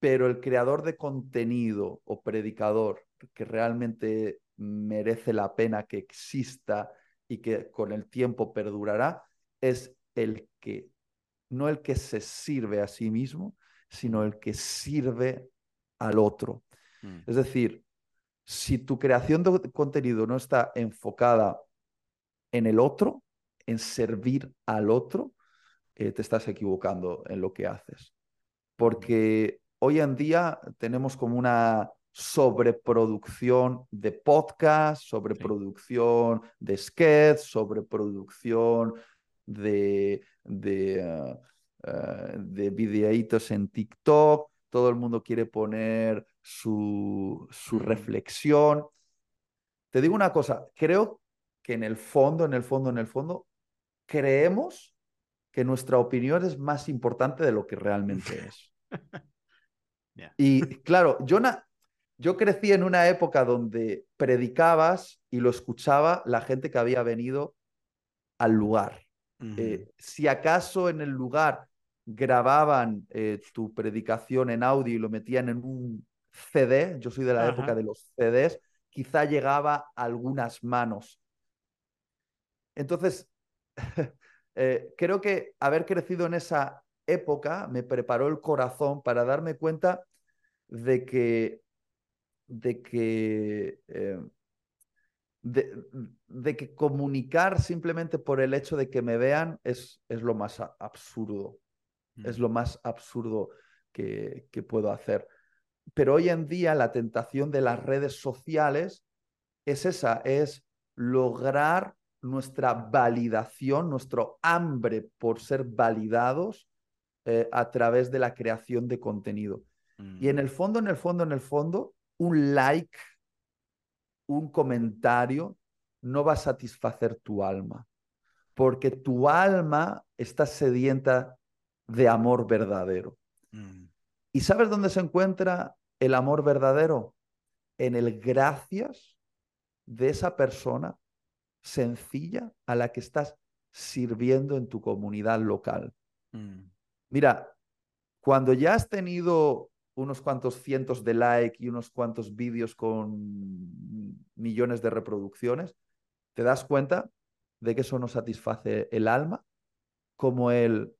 pero el creador de contenido o predicador que realmente merece la pena que exista y que con el tiempo perdurará es el que, no el que se sirve a sí mismo, sino el que sirve al otro. Mm. Es decir, si tu creación de contenido no está enfocada en el otro, en servir al otro, eh, te estás equivocando en lo que haces. Porque hoy en día tenemos como una sobreproducción de podcast, sobreproducción de sketch, sobreproducción de, de, uh, de videitos en TikTok. Todo el mundo quiere poner su, su reflexión. Te digo una cosa, creo que en el fondo, en el fondo, en el fondo, creemos que nuestra opinión es más importante de lo que realmente [laughs] es. Y claro, yo, yo crecí en una época donde predicabas y lo escuchaba la gente que había venido al lugar. Eh, si acaso en el lugar grababan eh, tu predicación en audio y lo metían en un CD, yo soy de la época de los CDs, quizá llegaba a algunas manos. Entonces, [laughs] eh, creo que haber crecido en esa época me preparó el corazón para darme cuenta de que, de que, eh, de, que comunicar simplemente por el hecho de que me vean es, es lo más absurdo. Es mm. lo más absurdo que, que puedo hacer. Pero hoy en día la tentación de las redes sociales es esa, es lograr nuestra validación, nuestro hambre por ser validados eh, a través de la creación de contenido. Y en el mm. fondo, en el fondo, en el fondo, un like, un comentario no va a satisfacer tu alma, porque tu alma está sedienta de amor verdadero. Mm. ¿Y sabes dónde se encuentra el amor verdadero? En el gracias de esa persona sencilla a la que estás sirviendo en tu comunidad local. Mm. Mira, cuando ya has tenido unos cuantos cientos de likes y unos cuantos vídeos con millones de reproducciones, te das cuenta de que eso no satisface el alma, como el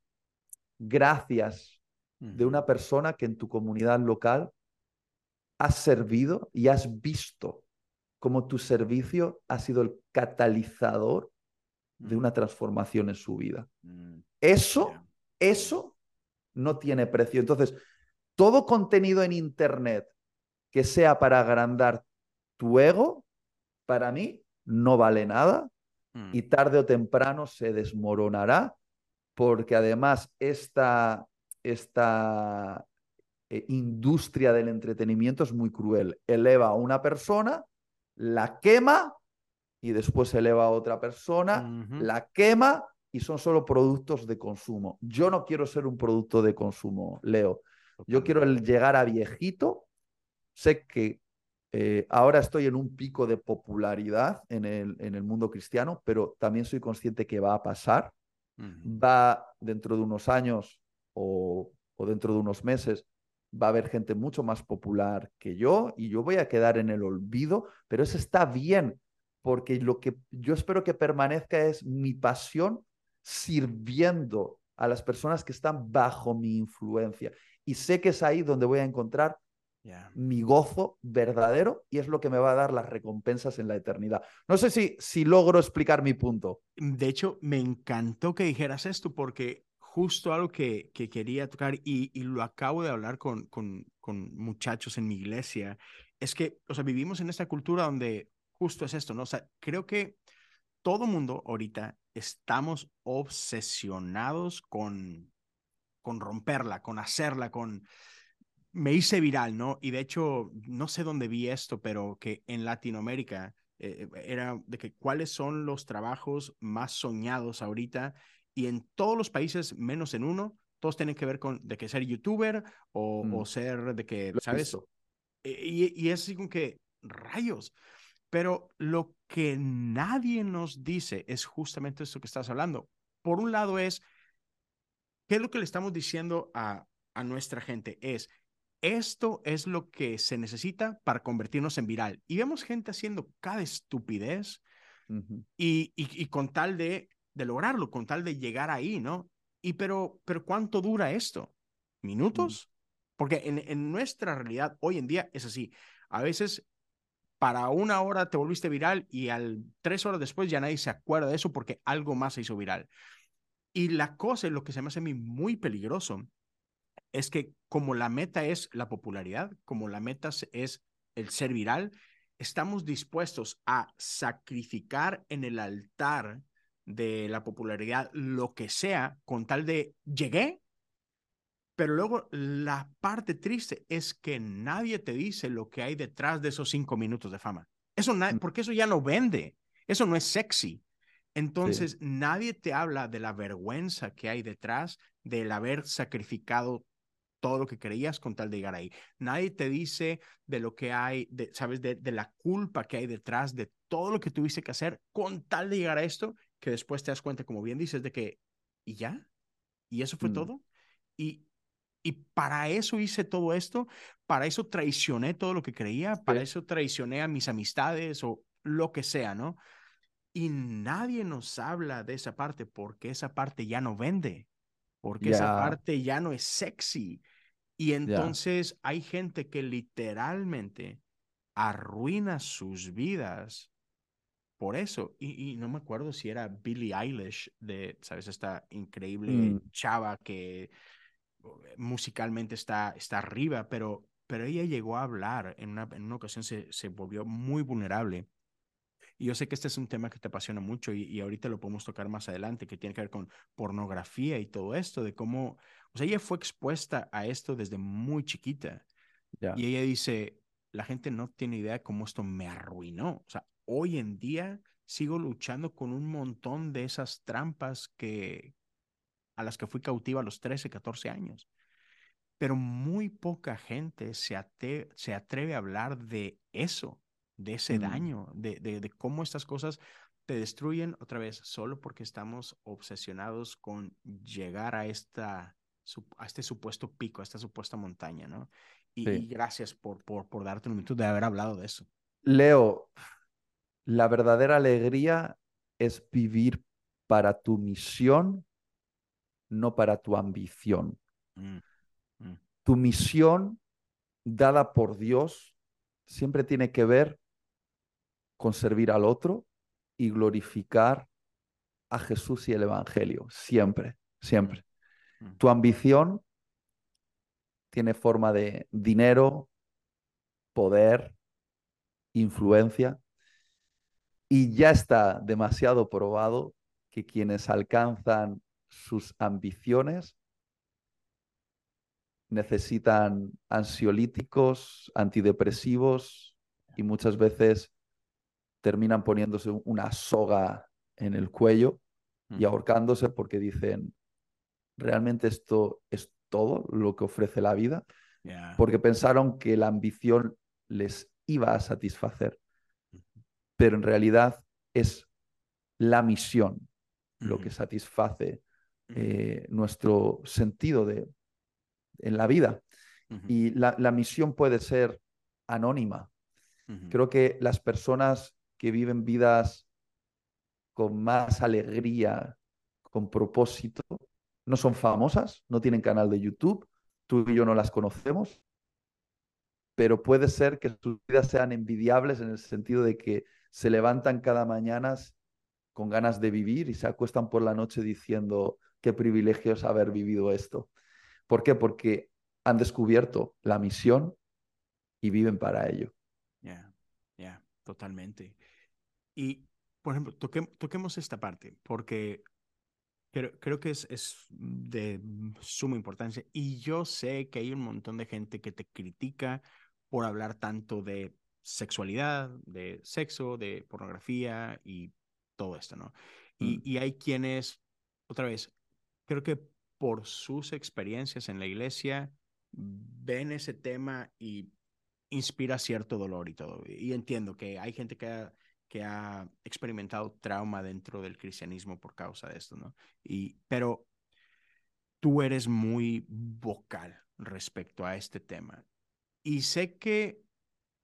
gracias de una persona que en tu comunidad local has servido y has visto cómo tu servicio ha sido el catalizador de una transformación en su vida. Mm. Eso, eso no tiene precio. Entonces, todo contenido en Internet que sea para agrandar tu ego, para mí no vale nada mm. y tarde o temprano se desmoronará porque además esta, esta eh, industria del entretenimiento es muy cruel. Eleva a una persona, la quema y después eleva a otra persona, la quema y son solo productos de consumo. Yo no quiero ser un producto de consumo, Leo. Yo quiero llegar a viejito. Sé que eh, ahora estoy en un pico de popularidad en el, en el, mundo cristiano, pero también soy consciente que va a pasar Va dentro de unos años o, o dentro de unos meses, va a haber gente mucho más popular que yo y yo voy a quedar en el olvido, pero eso está bien, porque lo que yo espero que permanezca es mi pasión sirviendo a las personas que están bajo mi influencia. Y sé que es ahí donde voy a encontrar mi gozo verdadero y es lo que me va a dar las recompensas en la eternidad. No sé si, si logro explicar mi punto. De hecho, me encantó que dijeras esto porque justo algo que, que quería tocar y, y, lo acabo de hablar con, con, con, muchachos en mi iglesia, es que, o sea, vivimos en esta cultura donde justo es esto, ¿no? O sea, creo que todo mundo ahorita estamos obsesionados con, con romperla, con hacerla, con me hice viral, ¿no? Y de hecho, no sé dónde vi esto, pero que en Latinoamérica eh, era de que cuáles son los trabajos más soñados ahorita y en todos los países, menos en uno, todos tienen que ver con de que ser youtuber o, o mm. ser de que, ¿sabes? E, y, y es así como que, rayos. Pero lo que nadie nos dice es justamente esto que estás hablando. Por un lado es, ¿qué es lo que le estamos diciendo a, a nuestra gente? Es, esto es lo que se necesita para convertirnos en viral. Y vemos gente haciendo cada estupidez y, y, con tal de, de, lograrlo, con tal de llegar ahí, ¿no? Y pero, pero ¿cuánto dura esto? ¿Minutos? Porque en, en nuestra realidad hoy en día es así. A veces para una hora te volviste viral y al tres horas después ya nadie se acuerda de eso porque algo más se hizo viral. Y la cosa, lo que se me hace a mí muy peligroso, es que como la meta es la popularidad, como la meta es el ser viral, estamos dispuestos a sacrificar en el altar de la popularidad lo que sea con tal de llegué, pero luego la parte triste es que nadie te dice lo que hay detrás de esos cinco minutos de fama. Eso mm. porque eso ya no vende, eso no es sexy. Entonces nadie te habla de la vergüenza que hay detrás del haber sacrificado todo lo que creías con tal de llegar ahí. Nadie te dice de lo que hay, de, ¿sabes? De, de, la culpa que hay detrás de todo lo que tuviste que hacer con tal de llegar a esto, que después te das cuenta, como bien dices, de que, ¿y ya? ¿Y eso fue mm. todo? Y, y para eso hice todo esto, para eso traicioné todo lo que creía, para eso traicioné a mis amistades o lo que sea, ¿no? Y nadie nos habla de esa parte porque esa parte ya no vende porque esa parte ya no es sexy. Y entonces hay gente que literalmente arruina sus vidas por eso. Y, no me acuerdo si era Billie Eilish, de, ¿sabes? Esta increíble mm. chava que musicalmente está, está arriba, pero, pero ella llegó a hablar en una, en una ocasión, se, se volvió muy vulnerable y yo sé que este es un tema que te apasiona mucho y, ahorita lo podemos tocar más adelante, que tiene que ver con pornografía y todo esto, de cómo, o sea, ella fue expuesta a esto desde muy chiquita. Y ella dice, la gente no tiene idea de cómo esto me arruinó. O sea, hoy en día sigo luchando con un montón de esas trampas que a las que fui cautiva a los 13, 14 años. Pero muy poca gente se, se atreve a hablar de eso de ese mm. daño, de, de, cómo estas cosas te destruyen otra vez solo porque estamos obsesionados con llegar a, esta, a este supuesto pico, a esta supuesta montaña, ¿no? Y, gracias por, por, por darte un minuto de haber hablado de eso. Leo, la verdadera alegría es vivir para tu misión, no para tu ambición. Mm, mm. Tu misión dada por Dios siempre tiene que ver con servir al otro y glorificar a Jesús y el Evangelio, siempre, siempre. Mm. Tu ambición tiene forma de dinero, poder, influencia, y ya está demasiado probado que quienes alcanzan sus ambiciones necesitan ansiolíticos, antidepresivos y muchas veces terminan poniéndose una soga en el cuello y ahorcándose porque dicen, ¿realmente esto es todo lo que ofrece la vida? Porque pensaron que la ambición les iba a satisfacer, pero en realidad es la misión lo que satisface eh, nuestro sentido de, en la vida. Y la, la, misión puede ser anónima. Creo que las personas que viven vidas con más alegría, con propósito, no son famosas, no tienen canal de YouTube, tú y yo no las conocemos, pero puede ser que sus vidas sean envidiables en el sentido de que se levantan cada mañana con ganas de vivir y se acuestan por la noche diciendo qué privilegio es haber vivido esto. ¿Por qué? Porque han descubierto la misión y viven para ello. Ya, ya, totalmente. Y, por ejemplo, toquemos esta parte, porque creo, creo que es, es de suma importancia. Y yo sé que hay un montón de gente que te critica por hablar tanto de sexualidad, de sexo, de pornografía y todo esto, ¿no? Y, mm. y hay quienes, otra vez, creo que por sus experiencias en la iglesia, ven ese tema y inspira cierto dolor y todo. Y entiendo que hay gente que ha, que ha experimentado trauma dentro del cristianismo por causa de esto, ¿no? Y, pero tú eres muy vocal respecto a este tema. Y sé que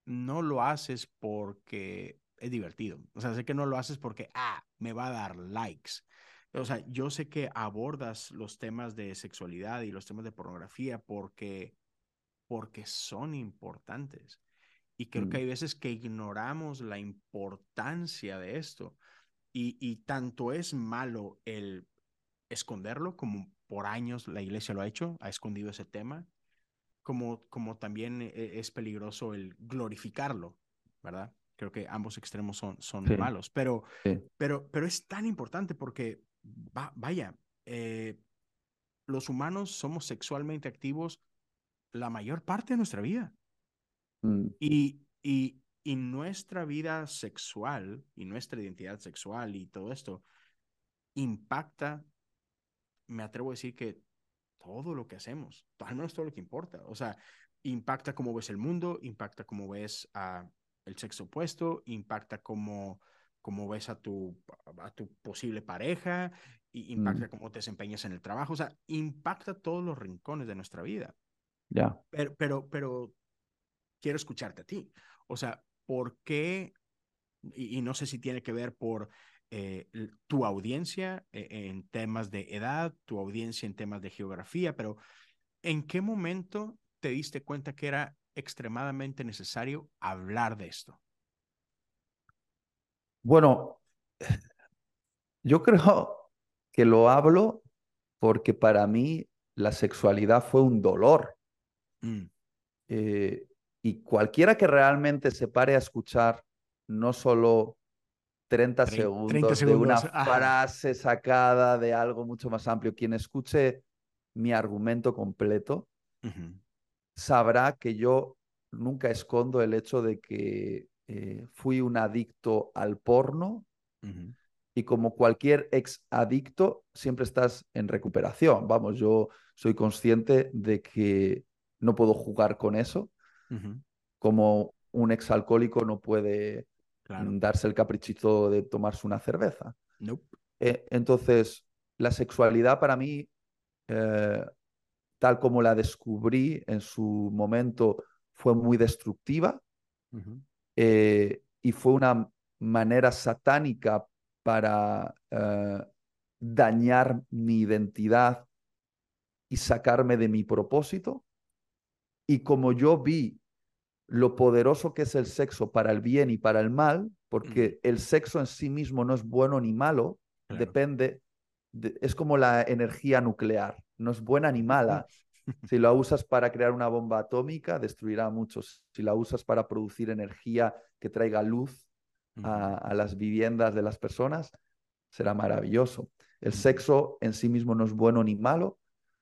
no lo haces porque es divertido. O sea, sé que no lo haces porque, ah, me va a dar likes. O sea, yo sé que abordas los temas de sexualidad y los temas de pornografía porque, porque son importantes. Y creo que mm. hay veces que ignoramos la importancia de esto. Y, y tanto es malo el esconderlo, como por años la iglesia lo ha hecho, ha escondido ese tema, como, como también e, es peligroso el glorificarlo, ¿verdad? Creo que ambos extremos son, son malos, pero, pero, pero es tan importante porque, vaya, eh, los humanos somos sexualmente activos la mayor parte de nuestra vida. Mm. Y, y, y nuestra vida sexual y nuestra identidad sexual y todo esto impacta, me atrevo a decir que todo lo que hacemos, al menos todo lo que importa. O sea, impacta cómo ves el mundo, impacta cómo ves a el sexo opuesto, impacta cómo, cómo ves a tu, a tu posible pareja, y impacta mm. cómo te desempeñas en el trabajo, o sea, impacta todos los rincones de nuestra vida. Ya. Pero, pero, pero quiero escucharte a ti. O sea, ¿por qué? y no sé si tiene que ver por eh, tu audiencia eh, en temas de edad, tu audiencia en temas de geografía, pero ¿en qué momento te diste cuenta que era extremadamente necesario hablar de esto? Bueno, yo creo que lo hablo porque para mí la sexualidad fue un dolor. Mm. Eh, y cualquiera que realmente se pare a escuchar no solo 30, segundos, de una frase sacada de algo mucho más amplio. Quien escuche mi argumento completo sabrá que yo nunca escondo el hecho de que eh, fui un adicto al porno y como cualquier ex adicto siempre estás en recuperación. Vamos, yo soy consciente de que no puedo jugar con eso. Como un ex alcohólico no puede darse el caprichito de tomarse una cerveza. Eh, entonces, la sexualidad para mí, eh, tal como la descubrí en su momento, fue muy destructiva eh, y fue una manera satánica para dañar mi identidad y sacarme de mi propósito. Y como yo vi lo poderoso que es el sexo para el bien y para el mal, porque el sexo en sí mismo no es bueno ni malo, depende, es como la energía nuclear, no es buena ni mala. Si la usas para crear una bomba atómica, destruirá a muchos. Si la usas para producir energía que traiga luz a, las viviendas de las personas, será maravilloso. El sexo en sí mismo no es bueno ni malo,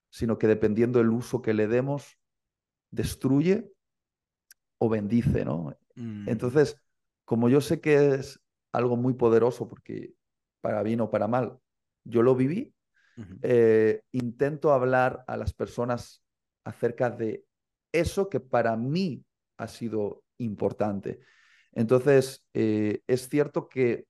sino que dependiendo del uso que le demos, destruye o bendice, ¿no? Mm. Entonces, como yo sé que es algo muy poderoso, porque para bien o para mal, yo lo viví, eh, intento hablar a las personas acerca de eso que para mí ha sido importante. Entonces, eh, es cierto que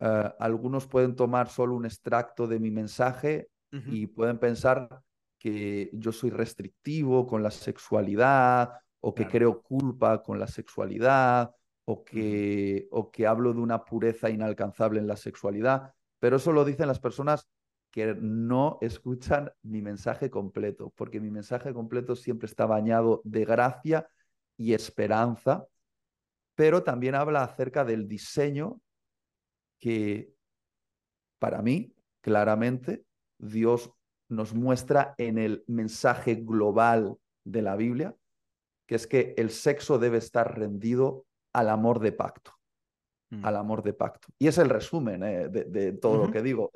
eh, algunos pueden tomar solo un extracto de mi mensaje y pueden pensar que yo soy restrictivo con la sexualidad o que creo culpa con la sexualidad o que, o que hablo de una pureza inalcanzable en la sexualidad, pero eso lo dicen las personas que no escuchan mi mensaje completo, porque mi mensaje completo siempre está bañado de gracia y esperanza, pero también habla acerca del diseño que para mí, claramente, Dios nos muestra en el mensaje global de la Biblia, que es que el sexo debe estar rendido al amor de pacto, mm. al amor de pacto. Y es el resumen eh, de, todo lo que digo.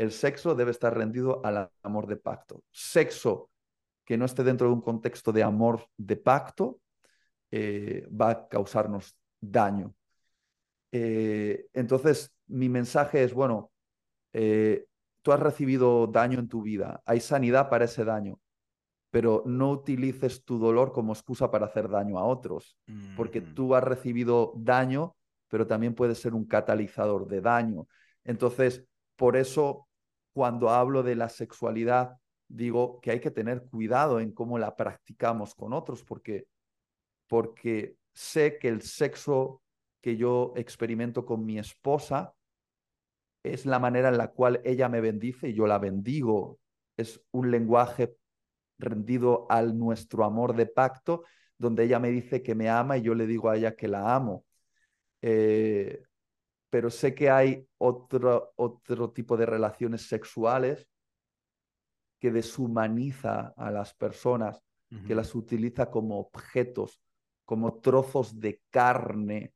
El sexo debe estar rendido al amor de pacto. Sexo que no esté dentro de un contexto de amor de pacto eh, va a causarnos daño. Eh, entonces, mi mensaje es, bueno, eh, tú has recibido daño en tu vida, hay sanidad para ese daño, pero no utilices tu dolor como excusa para hacer daño a otros, porque tú has recibido daño, pero también puedes ser un catalizador de daño. Entonces, por eso, cuando hablo de la sexualidad, digo que hay que tener cuidado en cómo la practicamos con otros, porque, porque sé que el sexo que yo experimento con mi esposa es la manera en la cual ella me bendice y yo la bendigo. Es un lenguaje rendido al nuestro amor de pacto, donde ella me dice que me ama y yo le digo a ella que la amo. Eh, pero sé que hay otro, otro tipo de relaciones sexuales que deshumaniza a las personas, que las utiliza como objetos, como trozos de carne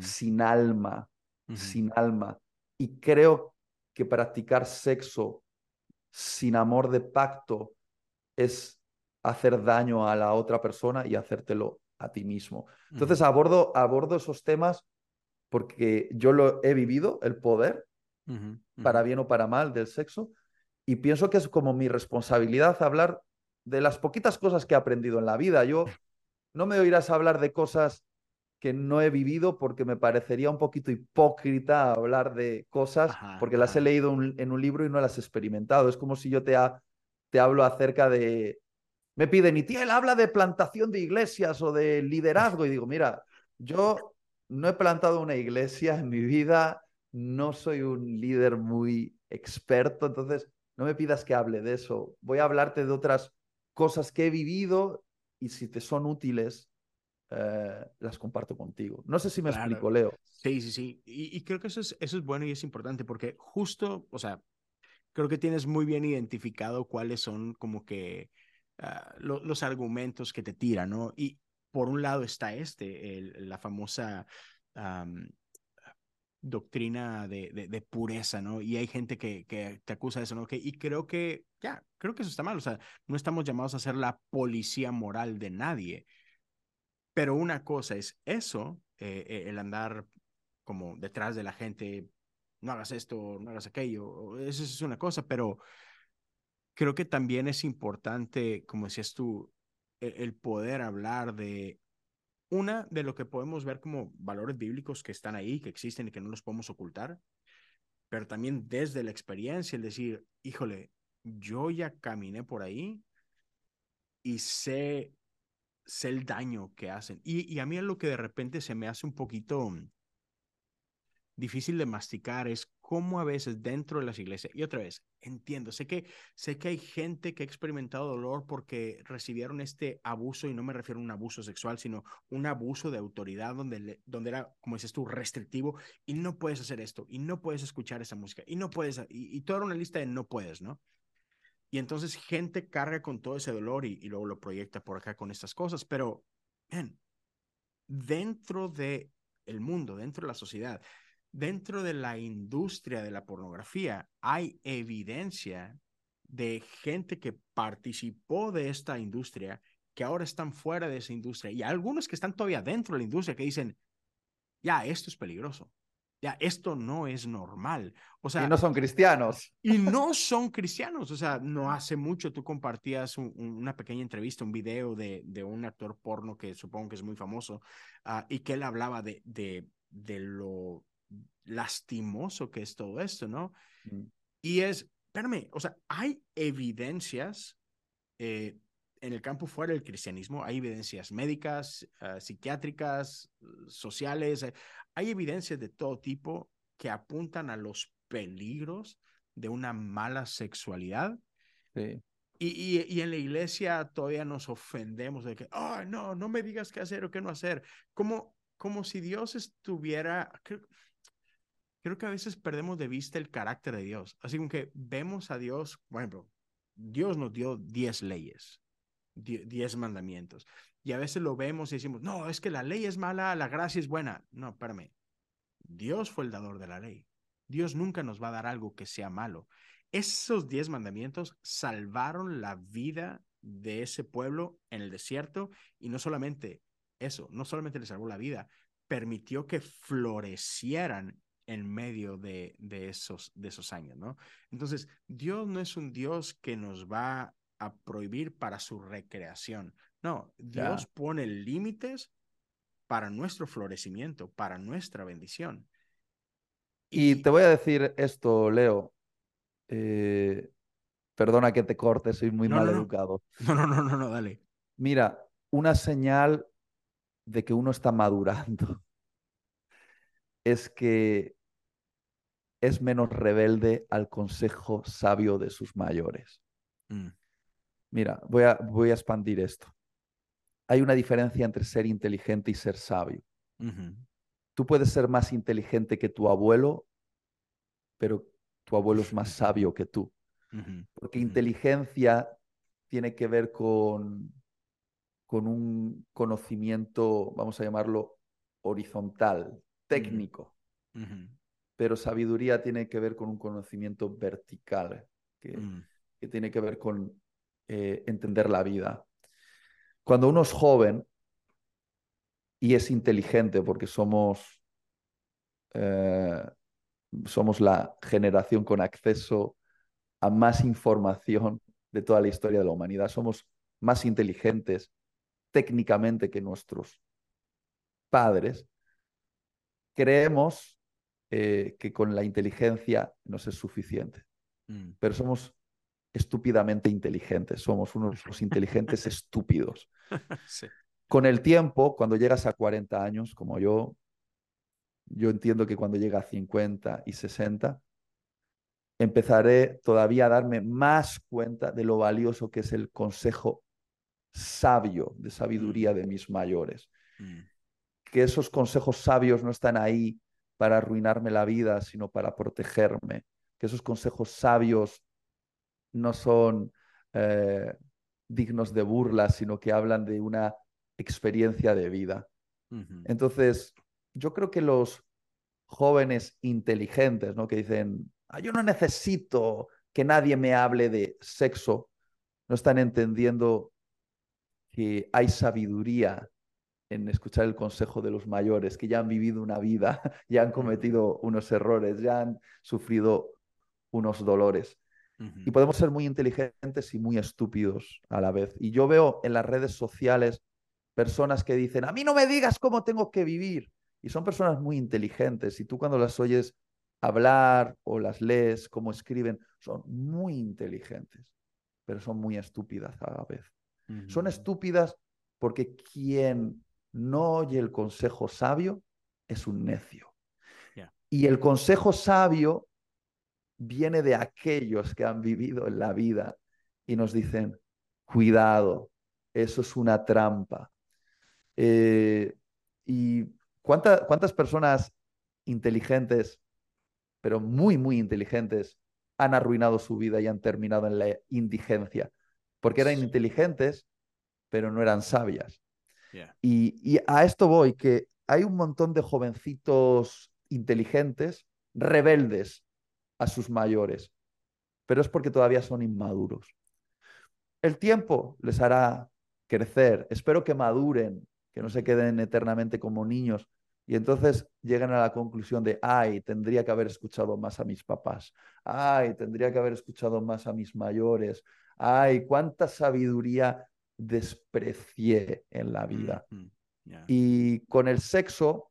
sin alma, sin alma. Y creo que practicar sexo sin amor de pacto es hacer daño a la otra persona y hacértelo a ti mismo. Entonces abordo, abordo esos temas porque yo lo he vivido, el poder, para bien o para mal, del sexo, y pienso que es como mi responsabilidad hablar de las poquitas cosas que he aprendido en la vida. Yo no me oirás hablar de cosas que no he vivido porque me parecería un poquito hipócrita hablar de cosas porque las he leído en un libro y no las he experimentado. Es como si yo te, te hablo acerca de... Me piden, y él habla de plantación de iglesias o de liderazgo. Y digo, mira, yo no he plantado una iglesia en mi vida, no soy un líder muy experto, entonces no me pidas que hable de eso. Voy a hablarte de otras cosas que he vivido y si te son útiles, eh, las comparto contigo. No sé si me explico, Leo. Sí, sí, sí. Y, creo que eso es, eso es bueno y es importante porque justo, o sea, creo que tienes muy bien identificado cuáles son como que ah, los argumentos que te tiran, ¿no? Y por un lado está este, la famosa doctrina de, pureza, ¿no? Y hay gente que, te acusa de eso, ¿no? Que, y creo que, ya, creo que eso está mal, o sea, no estamos llamados a ser la policía moral de nadie. Pero una cosa es eso, eh, eh, el andar como detrás de la gente, no hagas esto, no hagas aquello, eso es una cosa, pero creo que también es importante, como decías tú, el, poder hablar de una, de lo que podemos ver como valores bíblicos que están ahí, que existen y que no los podemos ocultar, pero también desde la experiencia, el decir, híjole, yo ya caminé por ahí y sé sé el daño que hacen. Y, y a mí es lo que de repente se me hace un poquito mm, difícil de masticar es cómo a veces dentro de las iglesias, y otra vez, entiendo, sé que, sé que hay gente que ha experimentado dolor porque recibieron este abuso, y no me refiero a un abuso sexual, sino un abuso de autoridad donde, donde era, como dices tú, restrictivo, y no puedes hacer esto, y no puedes escuchar esa música, y no puedes, y, y toda una lista de no puedes, ¿no? Y entonces gente carga con todo ese dolor y, luego lo proyecta por acá con estas cosas. Pero, ven, dentro de el mundo, dentro de la sociedad, dentro de la industria de la pornografía, hay evidencia de gente que participó de esta industria, que ahora están fuera de esa industria, y algunos que están todavía dentro de la industria que dicen, ya, esto es peligroso ya, esto no es normal. O sea, y no son cristianos. Y no son cristianos. O sea, no hace mucho tú compartías una pequeña entrevista, un video de, de, un actor porno que supongo que es muy famoso ah, y que él hablaba de, de, de, lo lastimoso que es todo esto, ¿no? Mm. Y es, espérame, o sea, hay evidencias eh, en el campo fuera del cristianismo, hay evidencias médicas, uh, psiquiátricas, sociales, eh, hay evidencias de todo tipo que apuntan a los peligros de una mala sexualidad. Sí. Y, y, y, en la iglesia todavía nos ofendemos de que, oh, no, no me digas qué hacer o qué no hacer. Como, como si Dios estuviera, creo, que a veces perdemos de vista el carácter de Dios. Así como que vemos a Dios, bueno, Dios nos dio diez leyes, diez mandamientos. Y a veces lo vemos y decimos, no, es que la ley es mala, la gracia es buena. No, espérame. Dios fue el dador de la ley. Dios nunca nos va a dar algo que sea malo. Esos diez mandamientos salvaron la vida de ese pueblo en el desierto y no solamente eso, no solamente le salvó la vida, permitió que florecieran en medio de, de, esos, de esos años, ¿no? Entonces, Dios no es un Dios que nos va a prohibir para su recreación. No, Dios yeah. pone límites para nuestro florecimiento, para nuestra bendición. Y, y te voy a decir esto, Leo. Eh, perdona que te corte, soy muy no, mal no, educado. No, no, no, no, no, dale. Mira, una señal de que uno está madurando es que es menos rebelde al consejo sabio de sus mayores. Mm. Mira, voy a, voy a expandir esto. Hay una diferencia entre ser inteligente y ser sabio. Tú puedes ser más inteligente que tu abuelo, pero tu abuelo es más sabio que tú. Porque inteligencia tiene que ver con, con un conocimiento, vamos a llamarlo, horizontal, técnico. Pero sabiduría tiene que ver con un conocimiento vertical, que, que tiene que ver con eh, entender la vida. Cuando uno es joven y es inteligente, porque somos, eh, somos la generación con acceso a más información de toda la historia de la humanidad, somos más inteligentes técnicamente que nuestros padres, creemos eh, que con la inteligencia nos es suficiente. Mm. Pero somos estúpidamente inteligentes, somos unos los inteligentes [laughs] estúpidos. sí. Con el tiempo, cuando llegas a 40 años, como yo, yo entiendo que cuando llega a 50 y 60, empezaré todavía a darme más cuenta de lo valioso que es el consejo sabio, de sabiduría mm. de mis mayores. Mm. Que esos consejos sabios no están ahí para arruinarme la vida, sino para protegerme. Que esos consejos sabios no son eh, dignos de burla, sino que hablan de una experiencia de vida. Uh -huh. Entonces, yo creo que los jóvenes inteligentes, ¿no? que dicen, ah, yo no necesito que nadie me hable de sexo, no están entendiendo que hay sabiduría en escuchar el consejo de los mayores, que ya han vivido una vida, [laughs] ya han cometido unos errores, ya han sufrido unos dolores. Uh -huh. Y podemos ser muy inteligentes y muy estúpidos a la vez. Y yo veo en las redes sociales personas que dicen, a mí no me digas cómo tengo que vivir. Y son personas muy inteligentes. Y tú cuando las oyes hablar o las lees, cómo escriben, son muy inteligentes, pero son muy estúpidas a la vez. Uh -huh. Son estúpidas porque quien no oye el consejo sabio es un necio. Yeah. Y el consejo sabio viene de aquellos que han vivido en la vida y nos dicen, cuidado, eso es una trampa. Eh, ¿Y cuánta, cuántas personas inteligentes, pero muy, muy inteligentes, han arruinado su vida y han terminado en la indigencia? Porque eran inteligentes, pero no eran sabias. Y, y a esto voy, que hay un montón de jovencitos inteligentes, rebeldes a sus mayores, pero es porque todavía son inmaduros. El tiempo les hará crecer, espero que maduren, que no se queden eternamente como niños. Y entonces llegan a la conclusión de, ay, tendría que haber escuchado más a mis papás, ay, tendría que haber escuchado más a mis mayores, ay, cuánta sabiduría desprecié en la vida. Mm -hmm. yeah. Y con el sexo,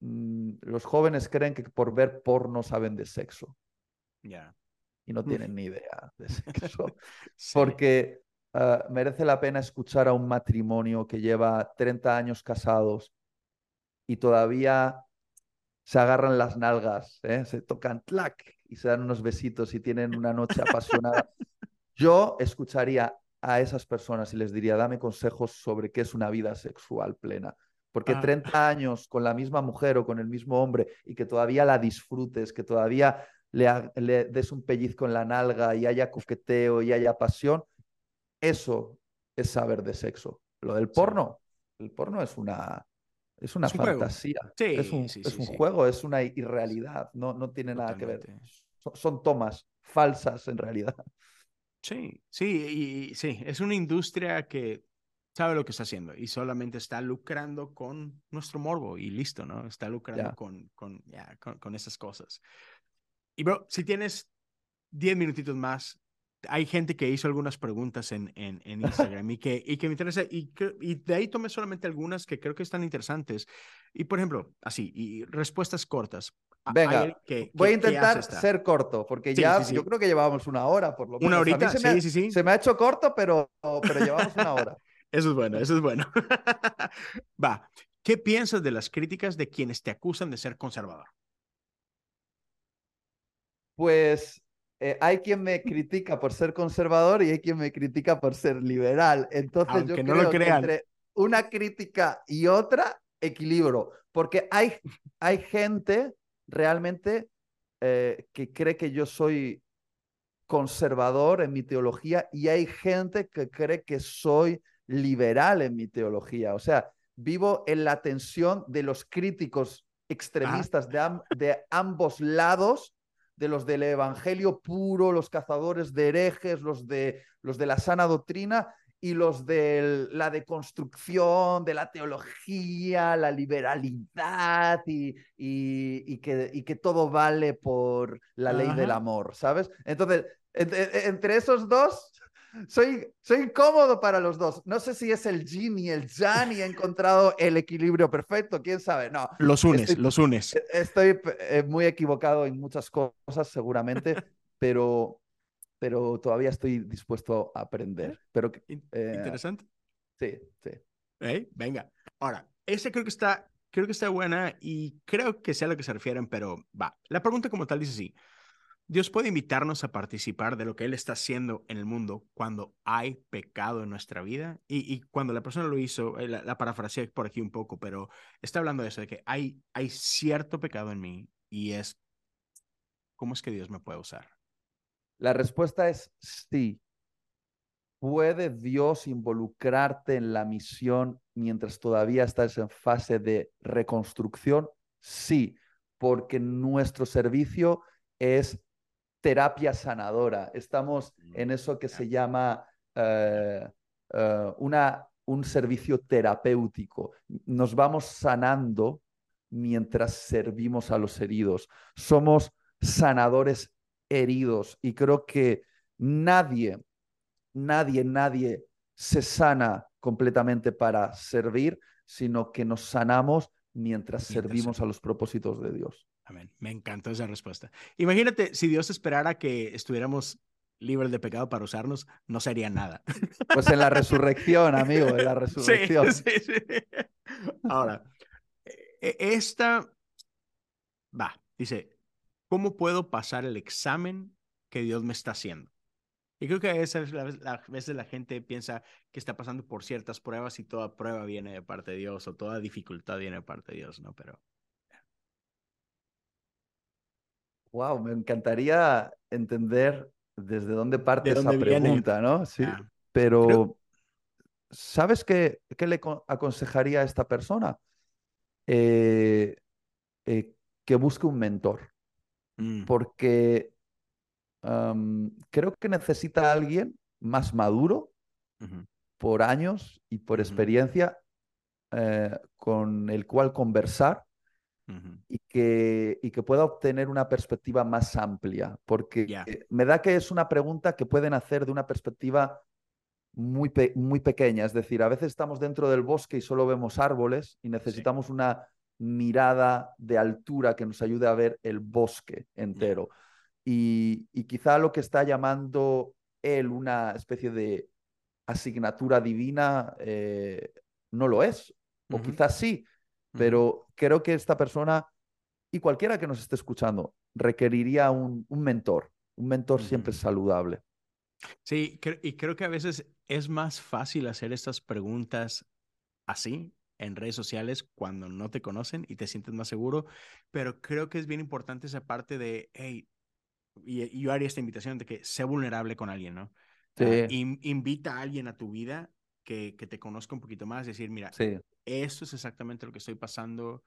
mmm, los jóvenes creen que por ver porno saben de sexo. Yeah. y no tienen [laughs] ni idea de sexo. [laughs] Porque ah, merece la pena escuchar a un matrimonio que lleva 30 años casados y todavía se agarran las nalgas, ¿eh? se tocan tlac y se dan unos besitos y tienen una noche apasionada. [laughs] Yo escucharía a esas personas y les diría, dame consejos sobre qué es una vida sexual plena. Porque 30 ah. años con la misma mujer o con el mismo hombre y que todavía la disfrutes, que todavía le, le des un pellizco en la nalga y haya coqueteo y haya pasión, eso es saber de sexo. Lo del porno, el porno es una, es una fantasía. es un, es un juego, es una irrealidad. No, no tiene nada que ver. Son, tomas falsas en realidad. Sí, sí, y sí, es una industria que sabe lo que está haciendo y solamente está lucrando con nuestro morbo y listo, ¿no? Está lucrando con, con, con, con, esas cosas. Y bro, si tienes 10 minutitos más, hay gente que hizo algunas preguntas en, en, [laughs] Instagram y que, y que me interesa, y, y de ahí tomé solamente algunas que creo que están interesantes. Y por ejemplo, así, y respuestas cortas. Venga, voy a intentar ser corto, porque ya yo creo que llevábamos una hora por lo menos. Una horita, se sí, me, sí, sí. Se me ha hecho corto, pero, pero llevamos una hora. [laughs] eso es bueno, eso es bueno. [laughs] Va, ¿qué piensas de las críticas de quienes te acusan de ser conservador? Pues eh, hay quien me critica por ser conservador y hay quien me critica por ser liberal. Entonces yo creo que entre una crítica y otra, equilibro. Porque hay, hay gente realmente eh, que cree que yo soy conservador en mi teología y hay gente que cree que soy liberal en mi teología. O sea, vivo en la tensión de los críticos extremistas de, de ambos lados de los del Evangelio puro, los cazadores de herejes, los de, los de la sana doctrina y los de la deconstrucción, de la teología, la liberalidad y, y, que, y que, todo vale por la ley del amor, ¿sabes? Entonces, entre esos dos, soy, soy incómodo para los dos. No sé si es el yin y el yang y he encontrado el equilibrio perfecto, quién sabe. No. Los unes, los unes. E, estoy eh, muy equivocado en muchas cosas, seguramente, [laughs] pero, pero todavía estoy dispuesto a aprender. Pero, eh, Interesante. Sí, sí. Venga. Ahora, ese creo que está, creo que está buena y creo que sea a lo que se refieren, pero va. La pregunta como tal dice sí. Dios puede invitarnos a participar de lo que Él está haciendo en el mundo cuando hay pecado en nuestra vida. Y, cuando la persona lo hizo, eh, la, la parafraseé por aquí un poco, pero está hablando de eso, de que hay, hay cierto pecado en mí y es, ¿cómo es que Dios me puede usar? La respuesta es sí. ¿Puede Dios involucrarte en la misión mientras todavía estás en fase de reconstrucción? Sí, porque nuestro servicio es terapia sanadora. Estamos mm, en eso que se llama eh, eh, una, un servicio terapéutico. Nos vamos sanando mientras servimos a los heridos. Somos sanadores heridos y creo que nadie, nadie, nadie se sana completamente para servir, sino que nos sanamos mientras servimos a los propósitos de Dios. Amén. Me encantó esa respuesta. Imagínate si Dios esperara que estuviéramos libres de pecado para usarnos, no sería nada. [laughs] Pues en la resurrección, amigo, en la [laughs] resurrección. Sí, sí, Ahora, e, esta va, dice, ¿cómo puedo pasar el examen que Dios me está haciendo? Y creo que a veces, a veces la gente piensa que está pasando por ciertas pruebas y toda prueba viene de parte de Dios o toda dificultad viene de parte de Dios, ¿no? Pero Wow, me encantaría entender desde dónde parte esa pregunta, ¿no? Sí. Pero, ¿sabes qué, qué, le aconsejaría a esta persona? Eh, eh, que busque un mentor. Mm. Porque creo que necesita a alguien más maduro por años y por experiencia eh, con el cual conversar y, que, y que pueda obtener una perspectiva más amplia, porque me da que es una pregunta que pueden hacer de una perspectiva muy, muy pequeña, es decir, a veces estamos dentro del bosque y solo vemos árboles y necesitamos una mirada de altura que nos ayude a ver el bosque entero. y, y quizá lo que está llamando él una especie de asignatura divina eh, no lo es, o quizás sí, pero creo que esta persona y cualquiera que nos esté escuchando requeriría un, mentor. Un mentor siempre saludable. Sí, y creo que a veces es más fácil hacer estas preguntas así en redes sociales cuando no te conocen y te sientes más seguro, pero creo que es bien importante esa parte de, hey, y, yo haría esta invitación de que sé vulnerable con alguien, ¿no? Ah, invita a alguien a tu vida que, que, te conozca un poquito más, decir, mira, esto es exactamente lo que estoy pasando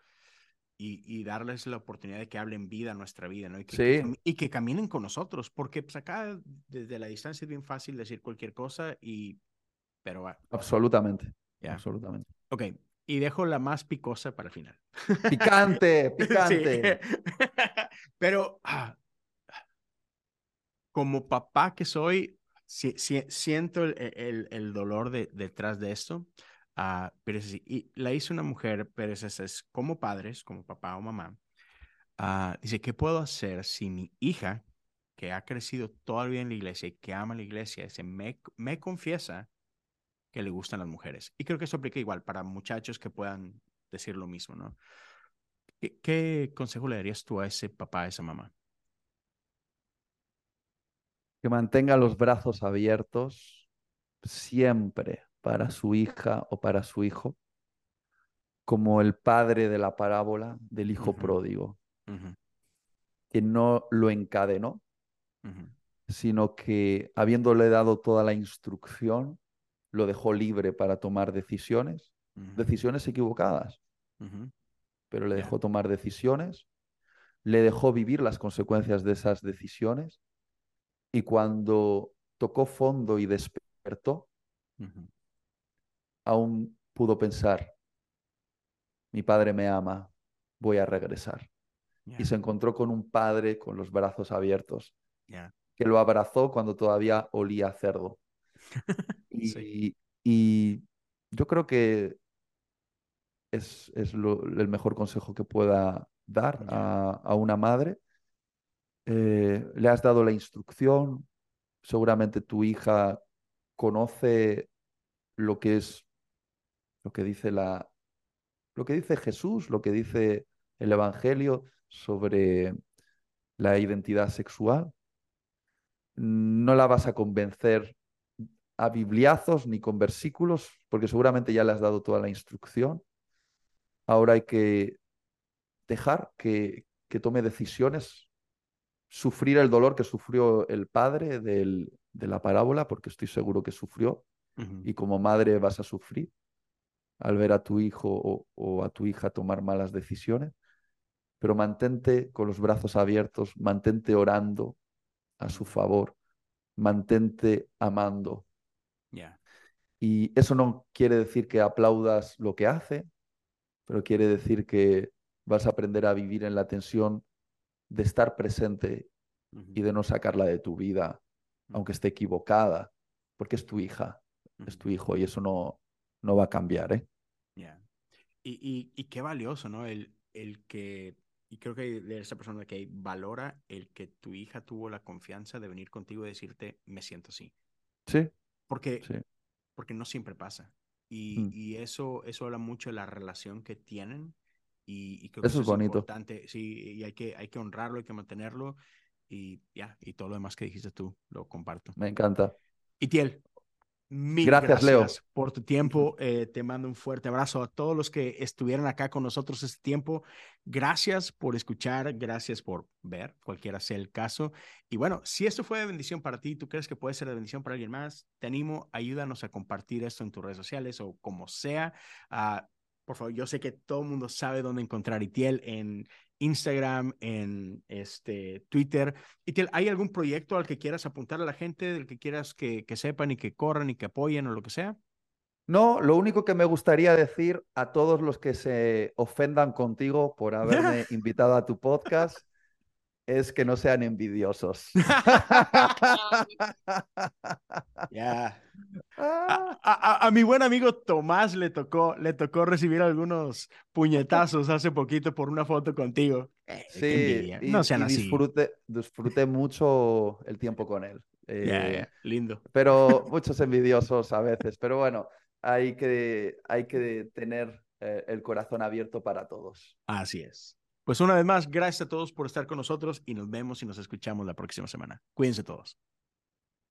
y, y, darles la oportunidad de que hablen vida a nuestra vida, ¿no? Y que, y que caminen con nosotros, porque pues acá desde la distancia es bien fácil decir cualquier cosa y, pero... Absolutamente, absolutamente. Ok, y dejo la más picosa para el final. Picante, [laughs] picante. [laughs] Pero ah, como papá que soy, siento el, el, dolor de, detrás de esto. Uh, pero y la hizo una mujer, pero es, es como padres, como papá o mamá. Uh, dice, ¿qué puedo hacer si mi hija, que ha crecido todavía en la iglesia y que ama la iglesia, dice, me, me confiesa que le gustan las mujeres? Y creo que eso aplica igual para muchachos que puedan decir lo mismo, ¿no? ¿Qué, qué consejo le darías tú a ese papá, a esa mamá? que mantenga los brazos abiertos siempre para su hija o para su hijo, como el padre de la parábola del hijo pródigo, que no lo encadenó, sino que habiéndole dado toda la instrucción, lo dejó libre para tomar decisiones, decisiones equivocadas, pero le dejó tomar decisiones, le dejó vivir las consecuencias de esas decisiones y cuando tocó fondo y despertó, aún pudo pensar, mi padre me ama, voy a regresar. Y se encontró con un padre con los brazos abiertos, que lo abrazó cuando todavía olía a cerdo. [laughs] y, yo creo que es, el mejor consejo que pueda dar a una madre. Eh, le has dado la instrucción, seguramente tu hija conoce lo que es lo que dice la lo que dice Jesús, lo que dice el evangelio sobre la identidad sexual. No la vas a convencer a bibliazos ni con versículos, porque seguramente ya le has dado toda la instrucción. Ahora hay que dejar que, que tome decisiones sufrir el dolor que sufrió el padre de la parábola, porque estoy seguro que sufrió, y como madre vas a sufrir al ver a tu hijo o, a tu hija tomar malas decisiones, pero mantente con los brazos abiertos, mantente orando a su favor, mantente amando. Y eso no quiere decir que aplaudas lo que hace, pero quiere decir que vas a aprender a vivir en la tensión de estar presente y de no sacarla de tu vida, aunque esté equivocada, porque es tu hija, es tu hijo y eso no, no va a cambiar. ¿eh? Y, y, qué valioso, ¿no? El, el que, y creo que de esa persona que valora el que tu hija tuvo la confianza de venir contigo y decirte, me siento así. Sí. Porque, porque no siempre pasa. Y, mm. y, eso, eso habla mucho de la relación que tienen y, creo que eso, es, bonito. importante, sí, y hay que, hay que honrarlo, hay que mantenerlo y ya, y todo lo demás que dijiste tú, lo comparto. Me encanta. Itiel, mil gracias, Leo. por tu tiempo. Eh, te mando un fuerte abrazo a todos los que estuvieron acá con nosotros este tiempo. Gracias por escuchar, gracias por ver, cualquiera sea el caso. Y bueno, si esto fue de bendición para ti, tú crees que puede ser de bendición para alguien más, te animo, ayúdanos a compartir esto en tus redes sociales o como sea. Uh, por favor, yo sé que todo el mundo sabe dónde encontrar Itiel en Instagram, en este, Twitter. ¿hay algún proyecto al que quieras apuntar a la gente, del que quieras que, que sepan y que corran y que apoyen o lo que sea? No, lo único que me gustaría decir a todos los que se ofendan contigo por [laughs] haberme invitado a tu podcast es que no sean envidiosos. [laughs] [laughs] Ya. A, mi buen amigo Tomás le tocó, le tocó recibir algunos puñetazos hace poquito por una foto contigo. Eh, sí, no sean así. Disfrute, disfruté mucho el tiempo con él. Eh, lindo. Pero muchos envidiosos a veces. Pero bueno, hay que, hay que tener eh, el corazón abierto para todos. Así es. Pues una vez más, gracias a todos por estar con nosotros y nos vemos y nos escuchamos la próxima semana. Cuídense todos.